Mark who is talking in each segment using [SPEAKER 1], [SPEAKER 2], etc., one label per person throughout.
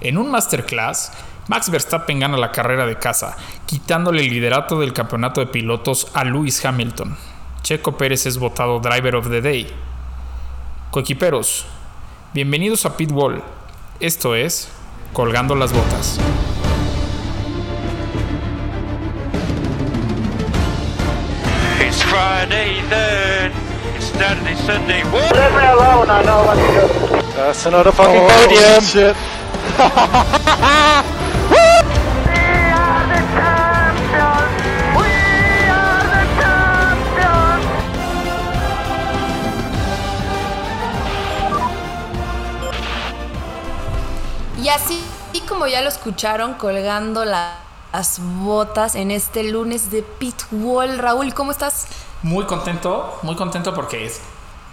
[SPEAKER 1] En un masterclass, Max Verstappen gana la carrera de casa, quitándole el liderato del campeonato de pilotos a Lewis Hamilton. Checo Pérez es votado Driver of the Day. Coequiperos, bienvenidos a Pitwall. Esto es Colgando las Botas.
[SPEAKER 2] It's Friday then. It's Saturday, Sunday. What?
[SPEAKER 3] Leave me alone, I know what to do.
[SPEAKER 4] That's another fucking
[SPEAKER 5] Oh,
[SPEAKER 4] podium.
[SPEAKER 5] shit.
[SPEAKER 6] Y así y como ya lo escucharon, colgando la- las botas en este lunes de Pitwall. Raúl, ¿cómo estás?
[SPEAKER 1] Muy contento, muy contento porque es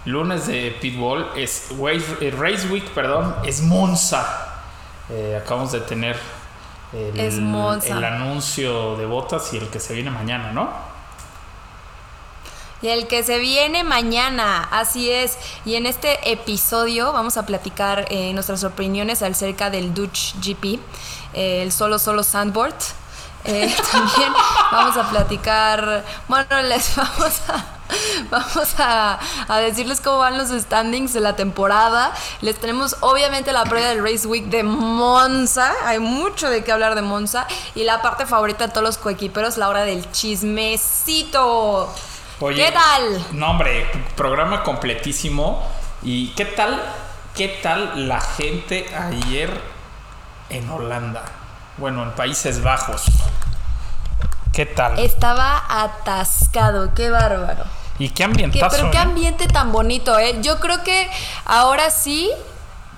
[SPEAKER 1] lunes de Pitbull, es eh, Race Week, perdón, es Monza. Eh, acabamos de tener el, anuncio de botas y el que se viene mañana, ¿no?
[SPEAKER 6] Y el que se viene mañana, así es. Y en este episodio vamos a platicar eh, nuestras opiniones acerca del Dutch GP, eh, el solo solo sandboard. Eh, también vamos a platicar, bueno, les vamos a, vamos a, a decirles cómo van los standings de la temporada. Les tenemos obviamente la prueba del Race Week de Monza, hay mucho de qué hablar de Monza. Y la parte favorita de todos los coequiperos, la hora del chismecito.
[SPEAKER 1] Oye,
[SPEAKER 6] ¿Qué tal?
[SPEAKER 1] No, hombre, programa completísimo. ¿Y qué tal, qué tal la gente ayer en Holanda? Bueno, en Países Bajos. ¿Qué tal?
[SPEAKER 6] Estaba atascado, qué bárbaro.
[SPEAKER 1] ¿Y qué
[SPEAKER 6] Qué-
[SPEAKER 1] ambientazo?
[SPEAKER 6] pero qué
[SPEAKER 1] eh?
[SPEAKER 6] ambiente tan bonito, ¿eh? Yo creo que ahora sí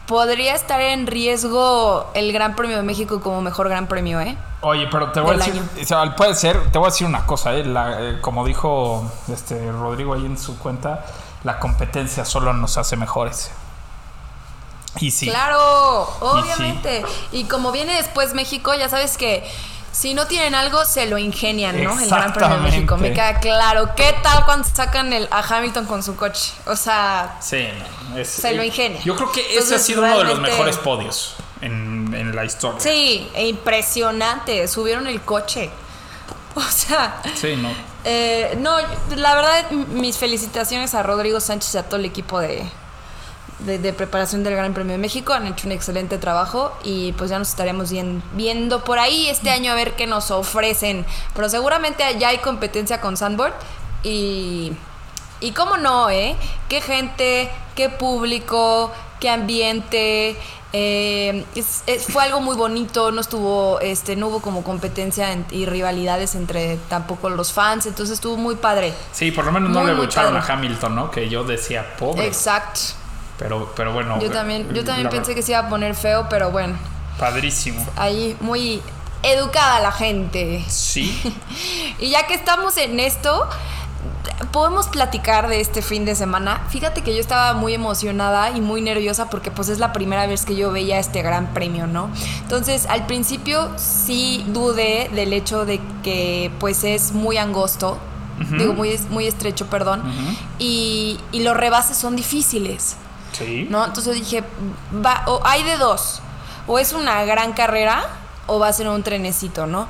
[SPEAKER 6] podría estar en riesgo el Gran Premio de México como mejor Gran Premio, ¿eh?
[SPEAKER 1] Oye, pero te voy a decir, o sea, puede ser, te voy a decir una cosa, ¿eh? La- eh, como dijo este Rodrigo ahí en su cuenta, la competencia solo nos hace mejores. Y sí.
[SPEAKER 6] Claro, obviamente. Y, como viene después México, ya sabes que si no tienen algo, se lo ingenian, ¿no? El Gran Premio de México, me queda claro. ¿Qué tal cuando sacan el, a Hamilton con su coche? O sea,
[SPEAKER 1] Sí, no, es-
[SPEAKER 6] Se lo
[SPEAKER 1] eh,
[SPEAKER 6] ingenia.
[SPEAKER 1] Yo creo que ese ha sido uno de los mejores podios en, en la historia.
[SPEAKER 6] sí, e impresionante. Subieron el coche. O sea,
[SPEAKER 1] Sí, no.
[SPEAKER 6] Eh, no, la verdad, mis felicitaciones a Rodrigo Sánchez y a todo el equipo de, de, de preparación del Gran Premio de México. Han hecho un excelente trabajo y pues ya nos estaremos vien- viendo por ahí este año a ver qué nos ofrecen. Pero seguramente ya hay competencia con Sandboard y, y cómo no, ¿eh? Qué gente, qué público, qué ambiente. eh, es- es- fue algo muy bonito, no estuvo, este, no hubo como competencia en- y rivalidades entre tampoco los fans, entonces estuvo muy padre.
[SPEAKER 1] Sí, por lo menos no le
[SPEAKER 6] padre.
[SPEAKER 1] a Hamilton, ¿no? Que yo decía pobre.
[SPEAKER 6] Exacto.
[SPEAKER 1] Pero, pero bueno.
[SPEAKER 6] Yo también, yo también pensé que se iba a poner feo, pero bueno,
[SPEAKER 1] Padrísimo.
[SPEAKER 6] ahí muy educada la gente.
[SPEAKER 1] Sí.
[SPEAKER 6] Y ya que estamos en esto, podemos platicar de este fin de semana. Fíjate que yo estaba muy emocionada y muy nerviosa porque pues es la primera vez que yo veía este gran premio, ¿no? Entonces, al principio sí dudé del hecho de que pues es muy angosto, digo muy, muy estrecho, perdón, y, y los rebases son difíciles.
[SPEAKER 1] Sí.
[SPEAKER 6] ¿no? Entonces dije, va, o hay de dos, o es una gran carrera o va a ser un trenecito, ¿no?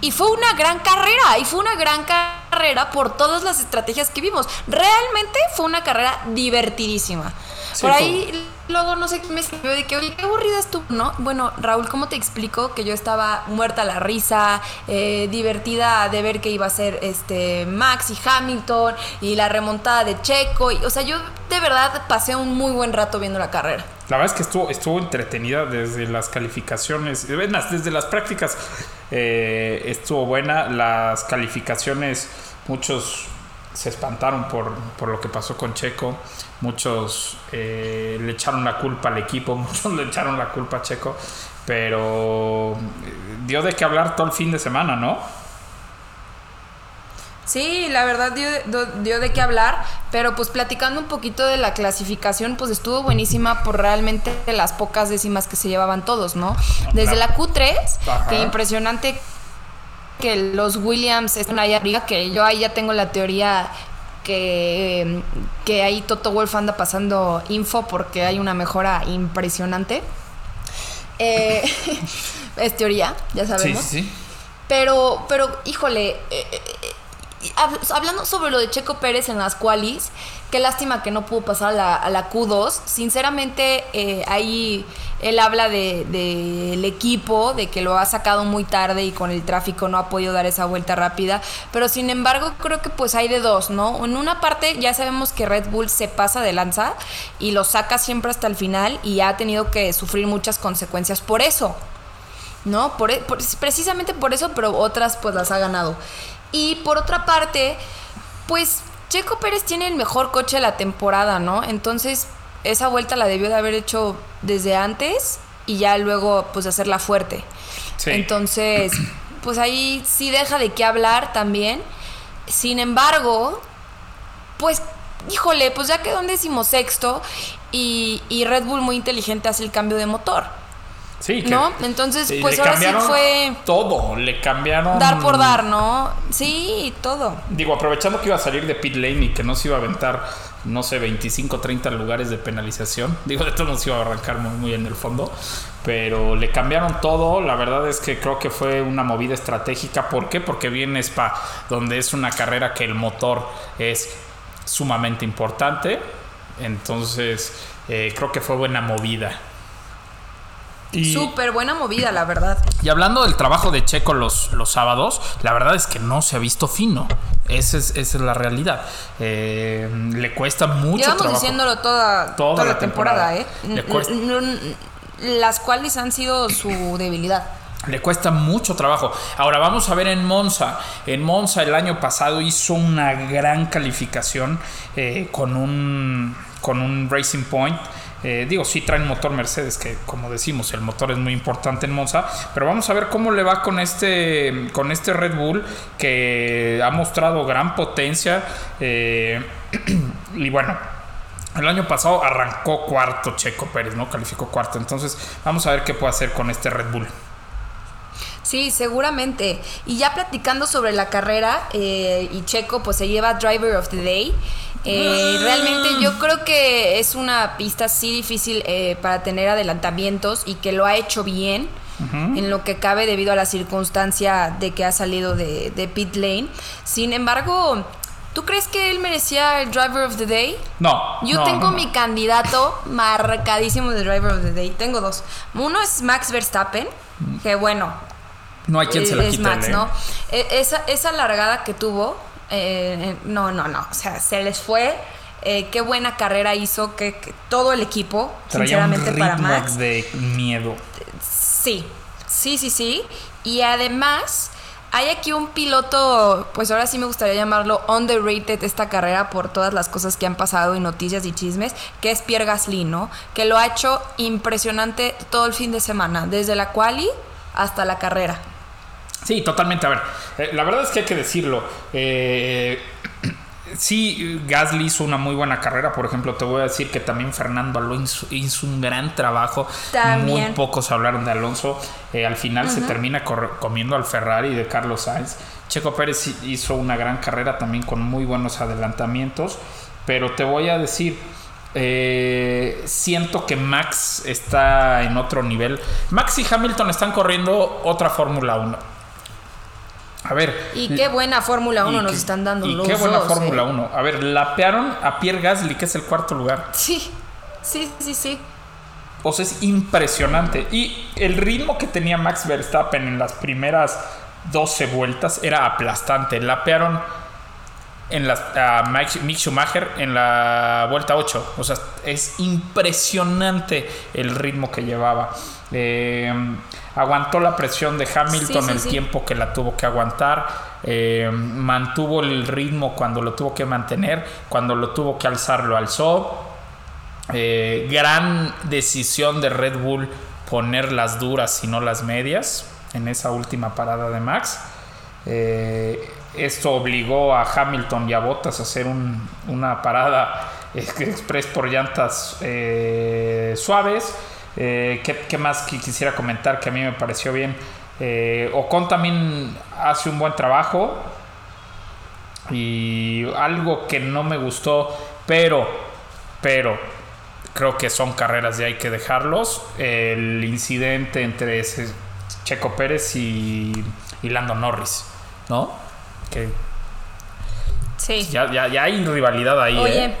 [SPEAKER 6] Y fue una gran carrera, y fue una gran carrera por todas las estrategias que vimos. Realmente fue una carrera divertidísima.
[SPEAKER 1] Sí,
[SPEAKER 6] por
[SPEAKER 1] fue-
[SPEAKER 6] ahí luego no sé qué me escribió de que, oye, qué aburrida estuvo, ¿no? Bueno, Raúl, ¿cómo te explico que yo estaba muerta a la risa, eh, divertida de ver que iba a ser este Max y Hamilton y la remontada de Checo? Y, o sea, yo de verdad pasé un muy buen rato viendo la carrera.
[SPEAKER 1] La verdad es que estuvo, estuvo entretenida desde las calificaciones, desde las prácticas eh, estuvo buena, las calificaciones, muchos se espantaron por, por lo que pasó con Checo, muchos eh, le echaron la culpa al equipo, muchos le echaron la culpa a Checo, pero eh, dio de qué hablar todo el fin de semana, ¿no?
[SPEAKER 6] Sí, la verdad dio, dio- de qué hablar, pero pues platicando un poquito de la clasificación, pues estuvo buenísima por realmente las pocas décimas que se llevaban todos, ¿no? Desde la Q3,
[SPEAKER 1] Ajá.
[SPEAKER 6] que impresionante que los Williams están ahí arriba, que yo ahí ya tengo la teoría que, que ahí Toto Wolf anda pasando info porque hay una mejora impresionante. Eh, es teoría, ya sabemos.
[SPEAKER 1] sí, sí.
[SPEAKER 6] Pero, pero, híjole, eh, eh, hablando sobre lo de Checo Pérez en las qualis, qué lástima que no pudo pasar a la, a la Q2. Sinceramente, eh, ahí él habla del de, del equipo, de que lo ha sacado muy tarde y con el tráfico no ha podido dar esa vuelta rápida. Pero sin embargo, creo que pues hay de dos, ¿no? En una parte ya sabemos que Red Bull se pasa de lanza y lo saca siempre hasta el final y ha tenido que sufrir muchas consecuencias por eso. ¿no? Por, e- por- precisamente por eso, pero otras pues las ha ganado. Y por otra parte, pues Checo Pérez tiene el mejor coche de la temporada, ¿no? Entonces, esa vuelta la debió de haber hecho desde antes y ya luego pues hacerla fuerte.
[SPEAKER 1] Sí.
[SPEAKER 6] Entonces, pues ahí sí deja de qué hablar también. Sin embargo, pues, híjole, pues ya quedó en decimosexto y, y Red Bull muy inteligente hace el cambio de motor.
[SPEAKER 1] Sí, que-
[SPEAKER 6] ¿No? Entonces, pues
[SPEAKER 1] le
[SPEAKER 6] ahora sí fue
[SPEAKER 1] Todo, le cambiaron.
[SPEAKER 6] dar por dar, ¿no? Sí, todo.
[SPEAKER 1] Digo, aprovechando que iba a salir de pit lane y que no se iba a aventar, no sé, 25, 30 lugares de penalización. Digo, de todos nos iba a arrancar muy, muy en el fondo. Pero le cambiaron todo. La verdad es que creo que fue una movida estratégica. ¿Por qué? Porque viene Spa, donde es una carrera que el motor es sumamente importante. Entonces, eh, creo que fue buena movida. Y-
[SPEAKER 6] Súper buena movida, la verdad.
[SPEAKER 1] y hablando del trabajo de Checo los, los sábados, la verdad es que no se ha visto fino. Esa es, esa es la realidad. Eh, le cuesta mucho
[SPEAKER 6] Llevamos
[SPEAKER 1] trabajo.
[SPEAKER 6] diciéndolo toda,
[SPEAKER 1] Toda
[SPEAKER 6] toda
[SPEAKER 1] la
[SPEAKER 6] temporada,
[SPEAKER 1] temporada.
[SPEAKER 6] ¿eh?
[SPEAKER 1] Le
[SPEAKER 6] Las cuales han sido su debilidad.
[SPEAKER 1] Le cuesta mucho trabajo. Ahora vamos a ver en Monza. En Monza el año pasado hizo una gran calificación eh, con, un, con un Racing Point. Eh, digo, sí traen motor Mercedes, que como decimos, el motor es muy importante en Monza. Pero vamos a ver cómo le va con este, con este Red Bull, que ha mostrado gran potencia. eh, y bueno, el año pasado arrancó cuarto Checo Pérez, ¿no? Calificó cuarto. Entonces, vamos a ver qué puede hacer con este Red Bull.
[SPEAKER 6] Sí, seguramente. Y ya platicando sobre la carrera, eh, y Checo pues se lleva Driver of the Day. Eh, realmente yo creo que es una pista sí difícil eh, para tener adelantamientos y que lo ha hecho bien. En lo que cabe debido a la circunstancia de que ha salido de, de pit lane. Sin embargo, ¿tú crees que él merecía el Driver of the Day?
[SPEAKER 1] No.
[SPEAKER 6] Yo
[SPEAKER 1] no,
[SPEAKER 6] tengo
[SPEAKER 1] no, no.
[SPEAKER 6] mi candidato marcadísimo de Driver of the Day. Tengo dos. Uno es Max Verstappen, que bueno,
[SPEAKER 1] No hay quien se la
[SPEAKER 6] es
[SPEAKER 1] quite.
[SPEAKER 6] Max,
[SPEAKER 1] ¿eh?
[SPEAKER 6] ¿no? E- Esa, esa largada que tuvo, eh, no, no, no. O sea, se les fue. Eh, qué buena carrera hizo que, que todo el equipo,
[SPEAKER 1] Traía un
[SPEAKER 6] sinceramente, para
[SPEAKER 1] ritmo
[SPEAKER 6] Max.
[SPEAKER 1] de miedo.
[SPEAKER 6] Sí, sí, sí, sí. Y además, hay aquí un piloto, pues ahora sí me gustaría llamarlo underrated esta carrera por todas las cosas que han pasado y noticias y chismes, que es Pierre Gasly, ¿no? Que lo ha hecho impresionante todo el fin de semana, desde la quali hasta la carrera.
[SPEAKER 1] Sí, totalmente. A ver, eh, la verdad es que hay que decirlo. Eh, sí, Gasly hizo una muy buena carrera. Por ejemplo, te voy a decir que también Fernando Alonso hizo un gran trabajo.
[SPEAKER 6] También.
[SPEAKER 1] Muy pocos hablaron de Alonso. Eh, al final se termina comiendo al Ferrari de Carlos Sainz. Checo Pérez hi- hizo una gran carrera también con muy buenos adelantamientos. Pero te voy a decir, eh, siento que Max está en otro nivel. Max y Hamilton están corriendo otra Fórmula 1. A ver.
[SPEAKER 6] Y qué buena Fórmula 1
[SPEAKER 1] y
[SPEAKER 6] nos están dando
[SPEAKER 1] Y
[SPEAKER 6] los
[SPEAKER 1] qué buena
[SPEAKER 6] dos,
[SPEAKER 1] Fórmula
[SPEAKER 6] ¿eh?
[SPEAKER 1] 1. A ver, lapearon a Pierre Gasly, que es el cuarto lugar.
[SPEAKER 6] Sí, sí, sí, sí.
[SPEAKER 1] O sea, es impresionante. Y el ritmo que tenía Max Verstappen en las primeras 12 vueltas era aplastante. Lapearon en las, a Mike- Mick Schumacher en la vuelta 8. O sea, es impresionante el ritmo que llevaba. Eh, aguantó la presión de Hamilton
[SPEAKER 6] Sí, sí,
[SPEAKER 1] el
[SPEAKER 6] sí.
[SPEAKER 1] tiempo que la tuvo que aguantar. Eh, mantuvo el ritmo cuando lo tuvo que mantener. Cuando lo tuvo que alzar, lo alzó. Eh, gran decisión de Red Bull poner las duras y no las medias en esa última parada de Max. Eh, esto obligó a Hamilton y a Bottas a hacer un- una parada express por llantas eh, suaves. Eh, ¿qué, más quisiera comentar que a mí me pareció bien? Eh, Ocon también hace un buen trabajo. Y algo que no me gustó, pero, pero, creo que son carreras y hay que dejarlos. El incidente entre Checo Pérez y, y Lando Norris, ¿no? Que
[SPEAKER 6] Sí.
[SPEAKER 1] ya, ya, ya hay rivalidad ahí.
[SPEAKER 6] Oye,
[SPEAKER 1] ¿eh?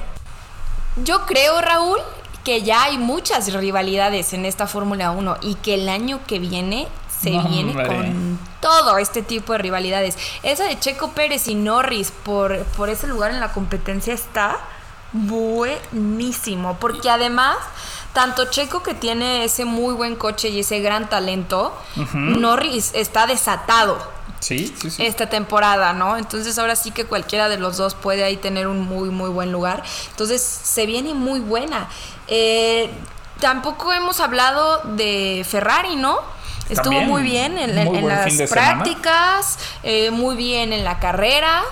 [SPEAKER 6] yo creo, Raúl, que ya hay muchas rivalidades en esta Fórmula 1 y que el año que viene se
[SPEAKER 1] No,
[SPEAKER 6] viene
[SPEAKER 1] hombre.
[SPEAKER 6] con todo este tipo de rivalidades. Esa de Checo Pérez y Norris por, por ese lugar en la competencia está buenísimo, porque además... Tanto Checo que tiene ese muy buen coche y ese gran talento, Norris está desatado
[SPEAKER 1] Sí, sí, sí.
[SPEAKER 6] esta temporada, ¿no? Entonces ahora sí que cualquiera de los dos puede ahí tener un muy, muy buen lugar. Entonces se viene muy buena. Eh, tampoco hemos hablado de Ferrari, ¿no? Estuvo
[SPEAKER 1] También,
[SPEAKER 6] muy bien en,
[SPEAKER 1] muy
[SPEAKER 6] las prácticas, eh, muy bien en la carrera.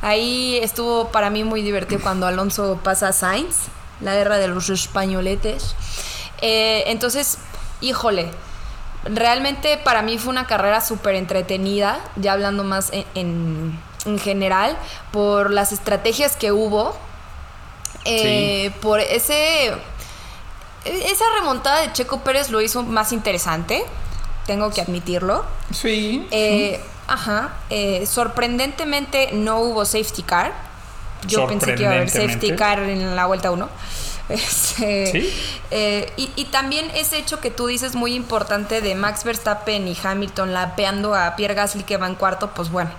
[SPEAKER 6] Ahí estuvo para mí muy divertido cuando Alonso pasa a Sainz, la guerra de los españoletes. Eh, entonces, híjole, realmente para mí fue una carrera súper entretenida, ya hablando más en, en- en general, por las estrategias que hubo, eh, por ese... Esa remontada de Checo Pérez lo hizo más interesante, tengo que admitirlo.
[SPEAKER 1] Sí.
[SPEAKER 6] Eh, Ajá. eh, sorprendentemente no hubo safety car. Yo pensé que iba a haber safety car en la vuelta 1. Este,
[SPEAKER 1] Sí.
[SPEAKER 6] eh, y, y también ese hecho que tú dices muy importante de Max Verstappen y Hamilton lapeando a Pierre Gasly que va en cuarto, pues bueno,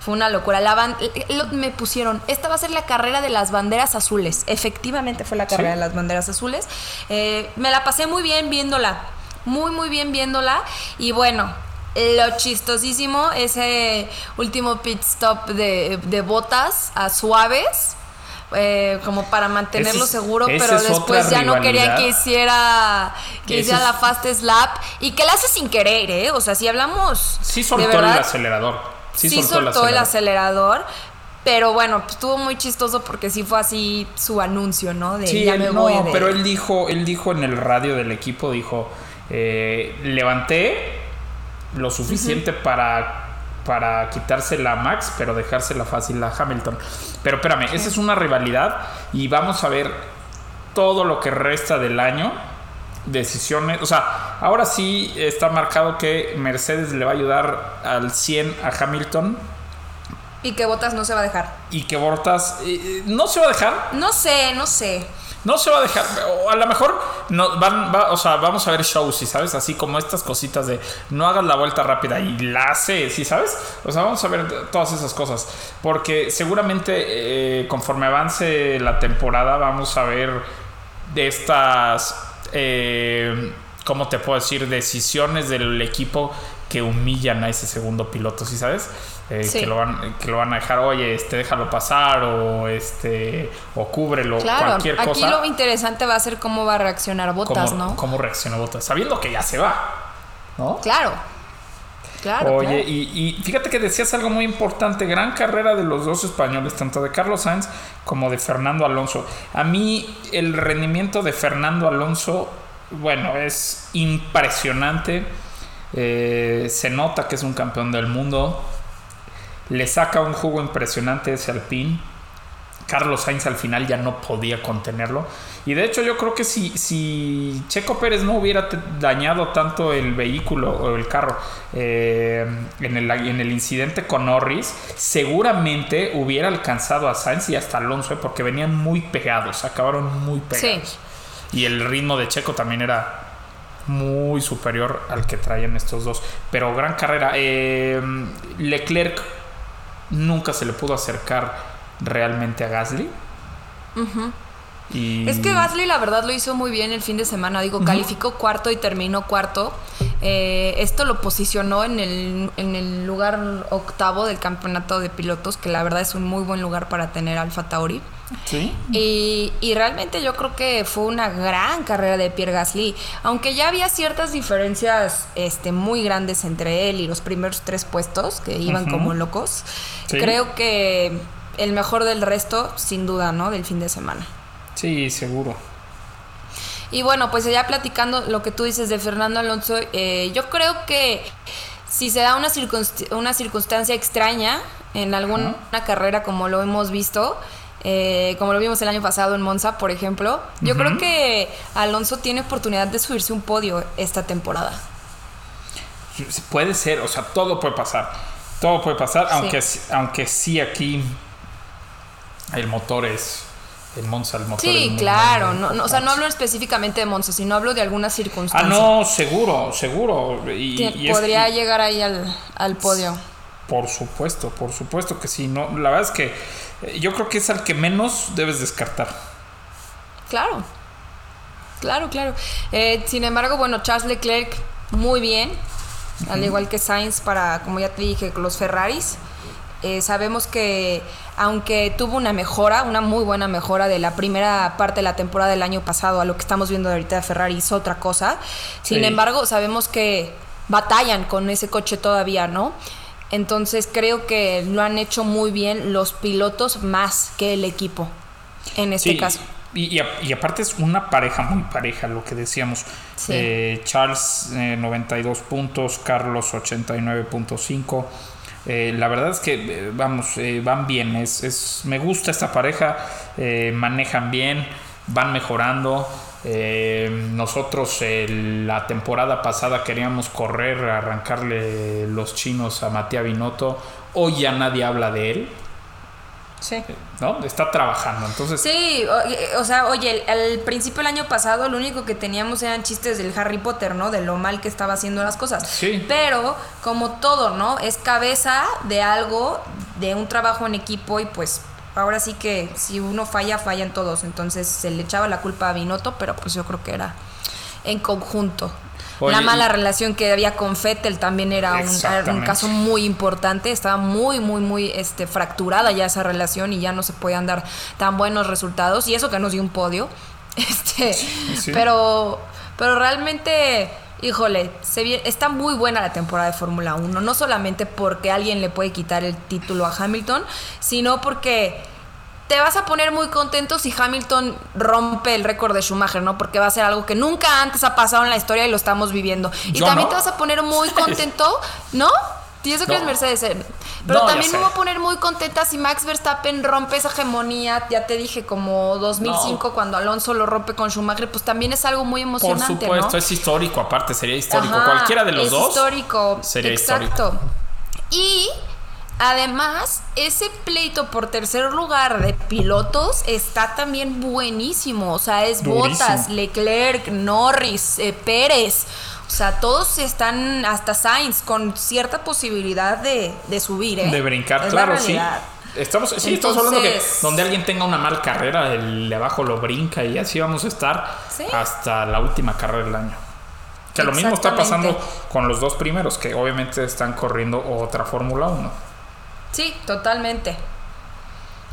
[SPEAKER 6] fue una locura. La ban- lo- me pusieron, esta va a ser la carrera de las banderas azules. Efectivamente fue la carrera
[SPEAKER 1] Sí.
[SPEAKER 6] de las banderas azules. Eh, me la pasé muy bien viéndola, muy muy bien viéndola. Y bueno, lo chistosísimo, ese último pit stop de, de botas a suaves. Eh, como para mantenerlo
[SPEAKER 1] es-
[SPEAKER 6] seguro, pero
[SPEAKER 1] es
[SPEAKER 6] después ya no querían que hiciera que
[SPEAKER 1] Ese
[SPEAKER 6] hiciera la fast slap y que la hace sin querer, ¿eh? O sea, si hablamos
[SPEAKER 1] Sí
[SPEAKER 6] de
[SPEAKER 1] soltó el
[SPEAKER 6] verdad,
[SPEAKER 1] acelerador. Sí,
[SPEAKER 6] sí,
[SPEAKER 1] soltó,
[SPEAKER 6] soltó, el acelerador. Pero bueno, pues estuvo muy chistoso porque sí fue así su anuncio, ¿no? De
[SPEAKER 1] Sí,
[SPEAKER 6] ya
[SPEAKER 1] él-
[SPEAKER 6] me
[SPEAKER 1] no,
[SPEAKER 6] voy de-
[SPEAKER 1] pero él dijo, él dijo en el radio del equipo, dijo, eh, levanté lo suficiente para, para quitársela a Max, pero dejársela fácil a Hamilton. Pero espérame, esa es una rivalidad y vamos a ver todo lo que resta del año. Decisiones, o sea, ahora sí está marcado que Mercedes le va a ayudar al 100 a Hamilton
[SPEAKER 6] Y que Botas no se va a dejar.
[SPEAKER 1] y que Bortas eh, no se va a dejar,
[SPEAKER 6] No sé, no sé.
[SPEAKER 1] No se va a dejar, o a lo mejor no, van, va- o sea, vamos a ver shows, ¿sí sabes? Así como estas cositas de no hagas la vuelta rápida y la hace, ¿sí sabes? O sea, vamos a ver todas esas cosas. Porque seguramente eh, conforme avance la temporada vamos a ver de estas, eh, ¿cómo te puedo decir? Decisiones del equipo que humillan a ese segundo piloto, ¿sí sabes? Eh,
[SPEAKER 6] Sí.
[SPEAKER 1] que, lo van, que lo van a dejar, oye, este, déjalo pasar o este o cúbrelo,
[SPEAKER 6] Claro,
[SPEAKER 1] cualquier
[SPEAKER 6] aquí
[SPEAKER 1] cosa.
[SPEAKER 6] lo interesante va a ser cómo va a reaccionar Botas,
[SPEAKER 1] cómo,
[SPEAKER 6] ¿no?
[SPEAKER 1] cómo reacciona Botas, sabiendo que ya se va, ¿no?
[SPEAKER 6] Claro. Claro.
[SPEAKER 1] Oye,
[SPEAKER 6] claro.
[SPEAKER 1] y, y fíjate que decías algo muy importante, gran carrera de los dos españoles, tanto de Carlos Sainz como de Fernando Alonso. A mí el rendimiento de Fernando Alonso, bueno, es impresionante. Eh, se nota que es un campeón del mundo. Le saca un jugo impresionante ese Alpine. Carlos Sainz al final ya no podía contenerlo. Y de hecho yo creo que si, si Checo Pérez no hubiera dañado tanto el vehículo o el carro eh, en, el, en el incidente con Norris, seguramente hubiera alcanzado a Sainz y hasta Alonso, eh, porque venían muy pegados, acabaron muy pegados. Y el ritmo de Checo también era muy superior al que traían estos dos. Pero gran carrera. Eh, Leclerc nunca se le pudo acercar realmente a Gasly. Y
[SPEAKER 6] Es que Gasly la verdad lo hizo muy bien el fin de semana. Digo, calificó cuarto y terminó cuarto. Eh, esto lo posicionó en el, en el lugar octavo del campeonato de pilotos, que la verdad es un muy buen lugar para tener Alfa Tauri.
[SPEAKER 1] Sí.
[SPEAKER 6] Y, y realmente yo creo que fue una gran carrera de Pierre Gasly, aunque ya había ciertas diferencias este, muy grandes entre él y los primeros tres puestos, que iban como locos.
[SPEAKER 1] Sí.
[SPEAKER 6] Creo que el mejor del resto, sin duda, ¿no? Del fin de semana.
[SPEAKER 1] Sí, seguro.
[SPEAKER 6] Y bueno, pues ya platicando lo que tú dices de Fernando Alonso, eh, yo creo que si se da una, circunst- una circunstancia extraña en alguna carrera como lo hemos visto, eh, como lo vimos el año pasado en Monza, por ejemplo. Yo creo que Alonso tiene oportunidad de subirse un podio esta temporada.
[SPEAKER 1] Puede ser, o sea, todo puede pasar. Todo puede pasar, aunque, aunque sí aquí el motor es el Monza, el motor.
[SPEAKER 6] Sí, claro. no, no, o sea, no hablo específicamente de Monza, sino hablo de algunas
[SPEAKER 1] Ah,
[SPEAKER 6] circunstancias.
[SPEAKER 1] no, seguro, seguro. Y,
[SPEAKER 6] podría llegar ahí al, al podio.
[SPEAKER 1] Por supuesto, por supuesto que sí. No, la verdad es que eh, yo creo que es al que menos debes descartar.
[SPEAKER 6] Claro. Claro, claro. Eh, sin embargo, bueno, Charles Leclerc muy bien, al igual que Sainz para, como ya te dije, los Ferraris. Eh, sabemos que aunque tuvo una mejora, una muy buena mejora de la primera parte de la temporada del año pasado a lo que estamos viendo ahorita de Ferrari hizo otra cosa. Sin
[SPEAKER 1] Sí.
[SPEAKER 6] embargo, sabemos que batallan con ese coche todavía, ¿no? Entonces creo que lo han hecho muy bien los pilotos más que el equipo en este
[SPEAKER 1] Sí,
[SPEAKER 6] caso.
[SPEAKER 1] Y, y aparte es una pareja muy pareja, lo que decíamos.
[SPEAKER 6] Sí.
[SPEAKER 1] Eh, Charles, eh, 92 puntos, Carlos, 89.5. Eh, la verdad es que, eh, vamos, eh, van bien. Es, es- me gusta esta pareja, eh, manejan bien, van mejorando. Eh, nosotros la temporada pasada queríamos correr, arrancarle los chinos a Matías Binotto. Hoy ya nadie habla de él,
[SPEAKER 6] Sí.
[SPEAKER 1] ¿no? Está trabajando. Entonces,
[SPEAKER 6] Sí, o, o sea, oye, el- al principio del año pasado lo único que teníamos eran chistes del Harry Potter, ¿no? De lo mal que estaba haciendo las cosas.
[SPEAKER 1] Sí.
[SPEAKER 6] Pero, como todo, ¿no? Es cabeza de algo, de un trabajo en equipo y pues ahora sí que si uno falla, fallan todos. Entonces se le echaba la culpa a Binotto, pero pues yo creo que era en conjunto.
[SPEAKER 1] Oye,
[SPEAKER 6] la mala
[SPEAKER 1] y-
[SPEAKER 6] relación que había con Fettel también era un, caso muy importante. Estaba muy, muy, muy este, fracturada ya esa relación y ya no se podían dar tan buenos resultados. Y eso que nos dio un podio. Este,
[SPEAKER 1] sí.
[SPEAKER 6] Pero, pero realmente, híjole, se está muy buena la temporada de Fórmula 1. No solamente porque alguien le puede quitar el título a Hamilton, sino porque te vas a poner muy contento si Hamilton rompe el récord de Schumacher, ¿no? Porque va a ser algo que nunca antes ha pasado en la historia y lo estamos viviendo. Y
[SPEAKER 1] Yo
[SPEAKER 6] también
[SPEAKER 1] no.
[SPEAKER 6] te vas a poner muy contento, ¿no? Y eso que
[SPEAKER 1] No.
[SPEAKER 6] es Mercedes. eh. Pero
[SPEAKER 1] No,
[SPEAKER 6] también me voy a poner muy contenta si Max Verstappen rompe esa hegemonía, ya te dije, como 2005 cuando Alonso lo rompe con Schumacher, pues también es algo muy
[SPEAKER 1] Por
[SPEAKER 6] emocionante,
[SPEAKER 1] supuesto,
[SPEAKER 6] ¿no?
[SPEAKER 1] es histórico, aparte sería histórico.
[SPEAKER 6] Ajá,
[SPEAKER 1] Cualquiera de los
[SPEAKER 6] es
[SPEAKER 1] dos
[SPEAKER 6] histórico.
[SPEAKER 1] sería
[SPEAKER 6] Exacto.
[SPEAKER 1] histórico.
[SPEAKER 6] Y además, ese pleito por tercer lugar de pilotos está también buenísimo. O sea, es. Bottas, Leclerc, Norris, eh, Pérez. O sea, todos están, hasta Sainz, con cierta posibilidad de, de subir, ¿eh?
[SPEAKER 1] De brincar,
[SPEAKER 6] Es
[SPEAKER 1] claro, sí. Estamos, sí, estamos hablando que donde alguien tenga una mal carrera, el de abajo lo brinca y así vamos a estar
[SPEAKER 6] Sí.
[SPEAKER 1] hasta la última carrera del año. Que lo mismo está pasando con los dos primeros, que obviamente están corriendo otra Fórmula 1.
[SPEAKER 6] Sí, totalmente.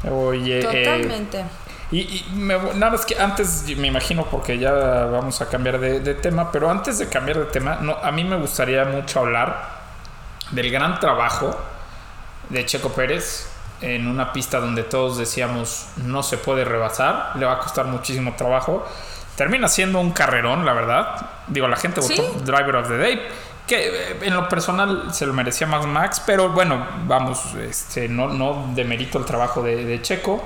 [SPEAKER 1] Oye, eh,
[SPEAKER 6] Totalmente.
[SPEAKER 1] Y, y me- nada más que antes, me imagino, porque ya vamos a cambiar de, de tema, pero antes de cambiar de tema, no, a mí me gustaría mucho hablar del gran trabajo de Checo Pérez en una pista donde todos decíamos no se puede rebasar, le va a costar muchísimo trabajo. Termina siendo un carrerón, la verdad. Digo, la gente votó
[SPEAKER 6] Sí.
[SPEAKER 1] Driver of the Day, que eh, en lo personal se lo merecía más Max, pero bueno, vamos, este, no, no demerito el trabajo de, de Checo.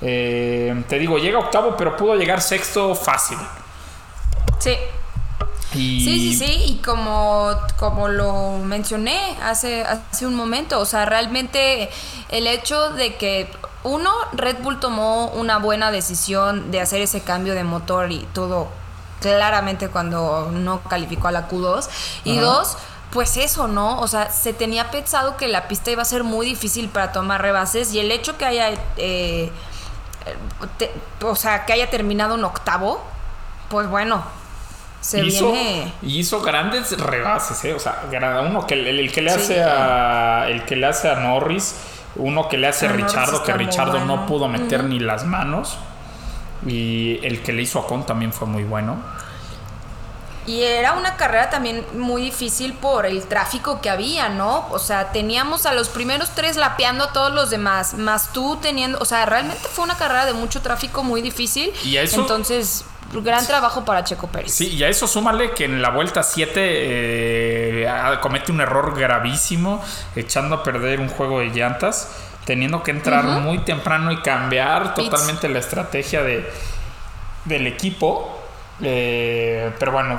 [SPEAKER 1] Eh, te digo, llega octavo, pero pudo llegar sexto fácil.
[SPEAKER 6] Sí.
[SPEAKER 1] Y
[SPEAKER 6] Sí, sí, sí, y como, como lo mencioné hace, hace un momento, o sea, realmente el hecho de que uno, Red Bull tomó una buena decisión de hacer ese cambio de motor y todo claramente cuando no calificó a la Q2, y
[SPEAKER 1] Ajá.
[SPEAKER 6] dos, pues eso, ¿no? O sea, se tenía pensado que la pista iba a ser muy difícil para tomar rebases y el hecho que haya, eh, te- o sea, que haya terminado en octavo, pues bueno, se
[SPEAKER 1] hizo,
[SPEAKER 6] viene...
[SPEAKER 1] y hizo grandes rebases, ¿eh? O sea, uno que el, el que le
[SPEAKER 6] Sí.
[SPEAKER 1] hace a el que le hace a Norris, uno que le hace a
[SPEAKER 6] A
[SPEAKER 1] Richardo, que Richardo no pudo meter ni las manos. Y el que le hizo a Con también fue muy bueno.
[SPEAKER 6] Y era una carrera también muy difícil por el tráfico que había, ¿no? O sea, teníamos a los primeros tres lapeando a todos los demás, más tú teniendo, o sea, realmente fue una carrera de mucho tráfico muy difícil.
[SPEAKER 1] Y a eso-
[SPEAKER 6] Entonces, gran trabajo para Checo Pérez.
[SPEAKER 1] Sí, y a eso súmale que en la vuelta 7 comete un error gravísimo, echando a perder un juego de llantas. Teniendo que entrar muy temprano y cambiar totalmente la estrategia de, del equipo. Eh, pero bueno,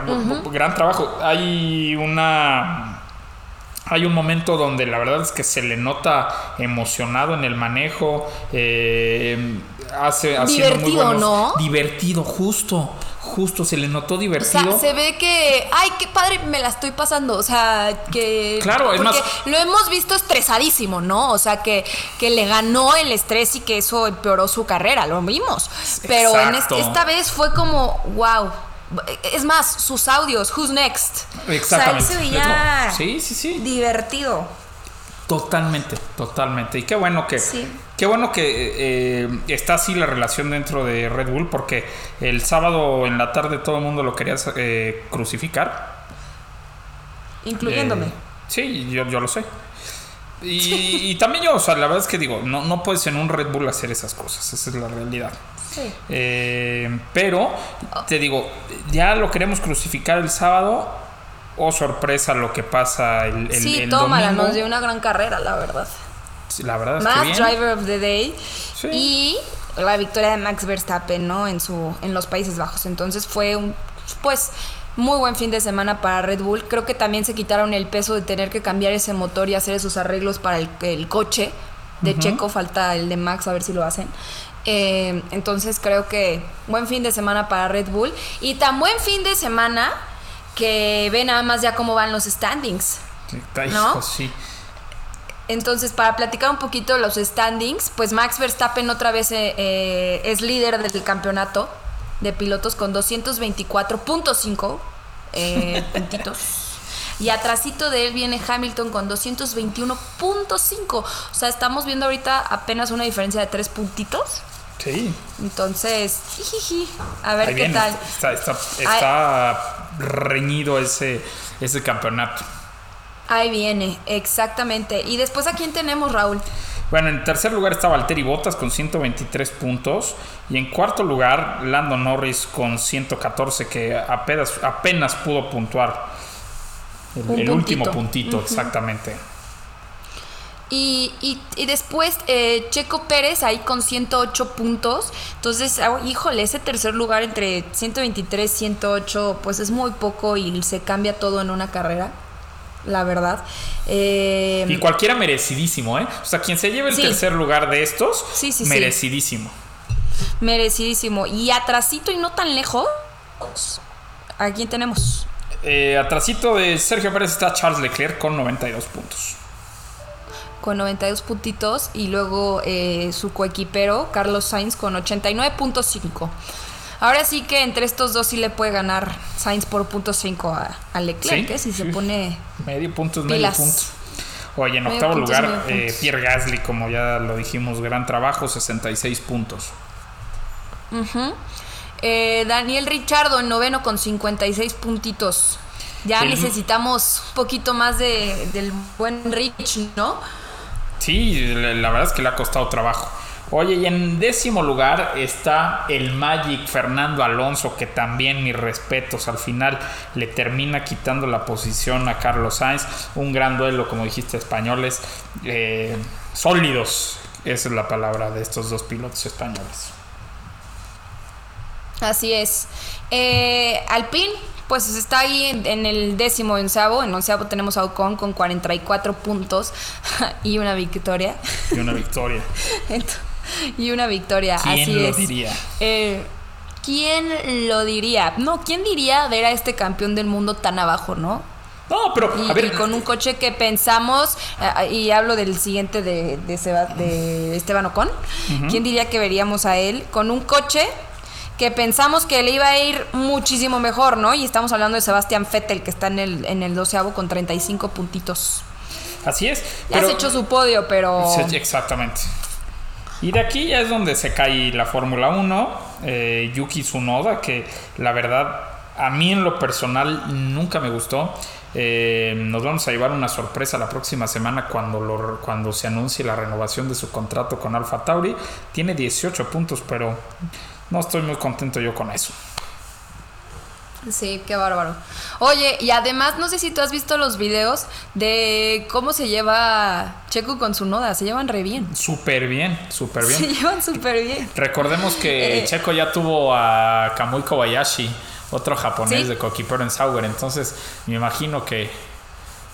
[SPEAKER 1] gran trabajo. Hay una hay un momento donde la verdad es que se le nota emocionado en el manejo. Eh, hace
[SPEAKER 6] divertido, ¿no?
[SPEAKER 1] Divertido, justo. Justo, se le notó divertido.
[SPEAKER 6] O sea, se ve que, ay, qué padre me la estoy pasando. O sea, que.
[SPEAKER 1] Claro, es más.
[SPEAKER 6] Lo hemos visto estresadísimo, ¿no? O sea, que, que le ganó el estrés y que eso empeoró su carrera, lo vimos. Pero en esta vez fue como, wow es más, sus audios, Who's Next.
[SPEAKER 1] Exactamente.
[SPEAKER 6] O sea, se veía
[SPEAKER 1] sí, sí, sí.
[SPEAKER 6] divertido.
[SPEAKER 1] Totalmente, totalmente. Y qué bueno que, qué bueno que eh, está así la relación dentro de Red Bull, porque el sábado en la tarde todo el mundo lo quería eh, crucificar.
[SPEAKER 6] Incluyéndome. Eh,
[SPEAKER 1] sí, yo, yo lo sé. Y, y, también yo, o sea, la verdad es que digo, no, no puedes en un Red Bull hacer esas cosas, esa es la realidad. Eh, pero, te digo, ya lo queremos crucificar el sábado. O oh, sorpresa lo que pasa el, el,
[SPEAKER 6] sí, tómala, nos dio una gran carrera, la verdad.
[SPEAKER 1] La verdad es que bien.
[SPEAKER 6] driver of the day. Y la victoria de Max Verstappen, ¿no? En, su, en los Países Bajos. Entonces fue un, pues, muy buen fin de semana para Red Bull. Creo que también se quitaron el peso de tener que cambiar ese motor y hacer esos arreglos para el, el coche de Checo. Falta el de Max, a ver si lo hacen. Eh, entonces creo que buen fin de semana para Red Bull. Y tan buen fin de semana que ve nada más ya cómo van los standings. ¿no?
[SPEAKER 1] Sí.
[SPEAKER 6] Entonces, para platicar un poquito los standings, pues Max Verstappen otra vez eh, eh, es líder del campeonato de pilotos con 224.5 puntitos. Y atrásito de él viene Hamilton con 221.5. O sea, estamos viendo ahorita apenas una diferencia de tres puntitos.
[SPEAKER 1] Sí.
[SPEAKER 6] Entonces, a ver qué tal.
[SPEAKER 1] Está, reñido ese, ese campeonato.
[SPEAKER 6] Ahí viene, exactamente. ¿Y después a quién tenemos, Raúl?
[SPEAKER 1] Bueno, en tercer lugar está Valtteri Bottas con 123 puntos. Y en cuarto lugar, Lando Norris con 114, que apenas, apenas pudo puntuar. El, último puntito, exactamente.
[SPEAKER 6] Y, y, después eh, Checo Pérez ahí con 108 puntos. Entonces, ah, híjole, ese tercer lugar entre 123 y 108, pues es muy poco y se cambia todo en una carrera. La verdad. Eh,
[SPEAKER 1] y cualquiera merecidísimo, ¿eh? O sea, quien se lleve el tercer lugar de estos,
[SPEAKER 6] sí, sí,
[SPEAKER 1] merecidísimo.
[SPEAKER 6] Merecidísimo. Y atrasito y no tan lejos, ¿a quién tenemos?
[SPEAKER 1] Eh, atrasito de Sergio Pérez está Charles Leclerc con 92 puntos
[SPEAKER 6] con 92 puntitos y luego eh, su coequipero Carlos Sainz con 89.5. Ahora sí que entre estos dos sí le puede ganar Sainz por punto 5 a, Leclerc, ¿eh? si se pone
[SPEAKER 1] medio punto, medio punto. Oye, en octavo lugar, eh, Pierre Gasly, como ya lo dijimos, gran trabajo, 66 puntos.
[SPEAKER 6] Daniel Richardo en noveno con 56 puntitos. Ya necesitamos un poquito más de, del buen Rich, ¿no?
[SPEAKER 1] Sí, la verdad es que le ha costado trabajo. Oye, y en décimo lugar está el Magic Fernando Alonso, que también mis respetos, al final le termina quitando la posición a Carlos Sainz. Un gran duelo, como dijiste, españoles. Eh, sólidos, esa es la palabra de estos dos pilotos españoles.
[SPEAKER 6] Así es. Eh, Alpine pues está ahí en, el décimo onceavo. En onceavo tenemos a Ocon con 44 puntos y una victoria.
[SPEAKER 1] Y una victoria.
[SPEAKER 6] y una victoria,
[SPEAKER 1] ¿Quién
[SPEAKER 6] así
[SPEAKER 1] lo
[SPEAKER 6] es.
[SPEAKER 1] diría?
[SPEAKER 6] Eh, ¿Quién lo diría? No, ¿quién diría ver a este campeón del mundo tan abajo, no?
[SPEAKER 1] No, pero
[SPEAKER 6] y,
[SPEAKER 1] a ver.
[SPEAKER 6] con un coche que pensamos, eh, y hablo del siguiente de, de, Esteban Ocon, ¿quién diría que veríamos a él con un coche que pensamos que le iba a ir muchísimo mejor, ¿no? Y estamos hablando de Sebastián Vettel, que está en el, en el doceavo con 35 puntitos.
[SPEAKER 1] Así es.
[SPEAKER 6] Ya has hecho su podio, pero...
[SPEAKER 1] Exactamente. Y de aquí ya es donde se cae la Fórmula 1. Eh, Yuki Tsunoda, que la verdad a mí en lo personal nunca me gustó. Eh, nos vamos a llevar una sorpresa la próxima semana cuando, lo, cuando se anuncie la renovación de su contrato con Alfa Tauri. Tiene 18 puntos, pero no estoy muy contento yo con eso.
[SPEAKER 6] Sí, qué bárbaro. Oye, y además no sé si tú has visto los videos de cómo se lleva Checo con su noda, se llevan re bien.
[SPEAKER 1] Súper bien, súper bien.
[SPEAKER 6] Se llevan súper bien.
[SPEAKER 1] Recordemos que
[SPEAKER 6] Eh,
[SPEAKER 1] Checo ya tuvo a Kamui Kobayashi, otro japonés
[SPEAKER 6] Sí.
[SPEAKER 1] de Kokipero en Sauer, entonces me imagino que,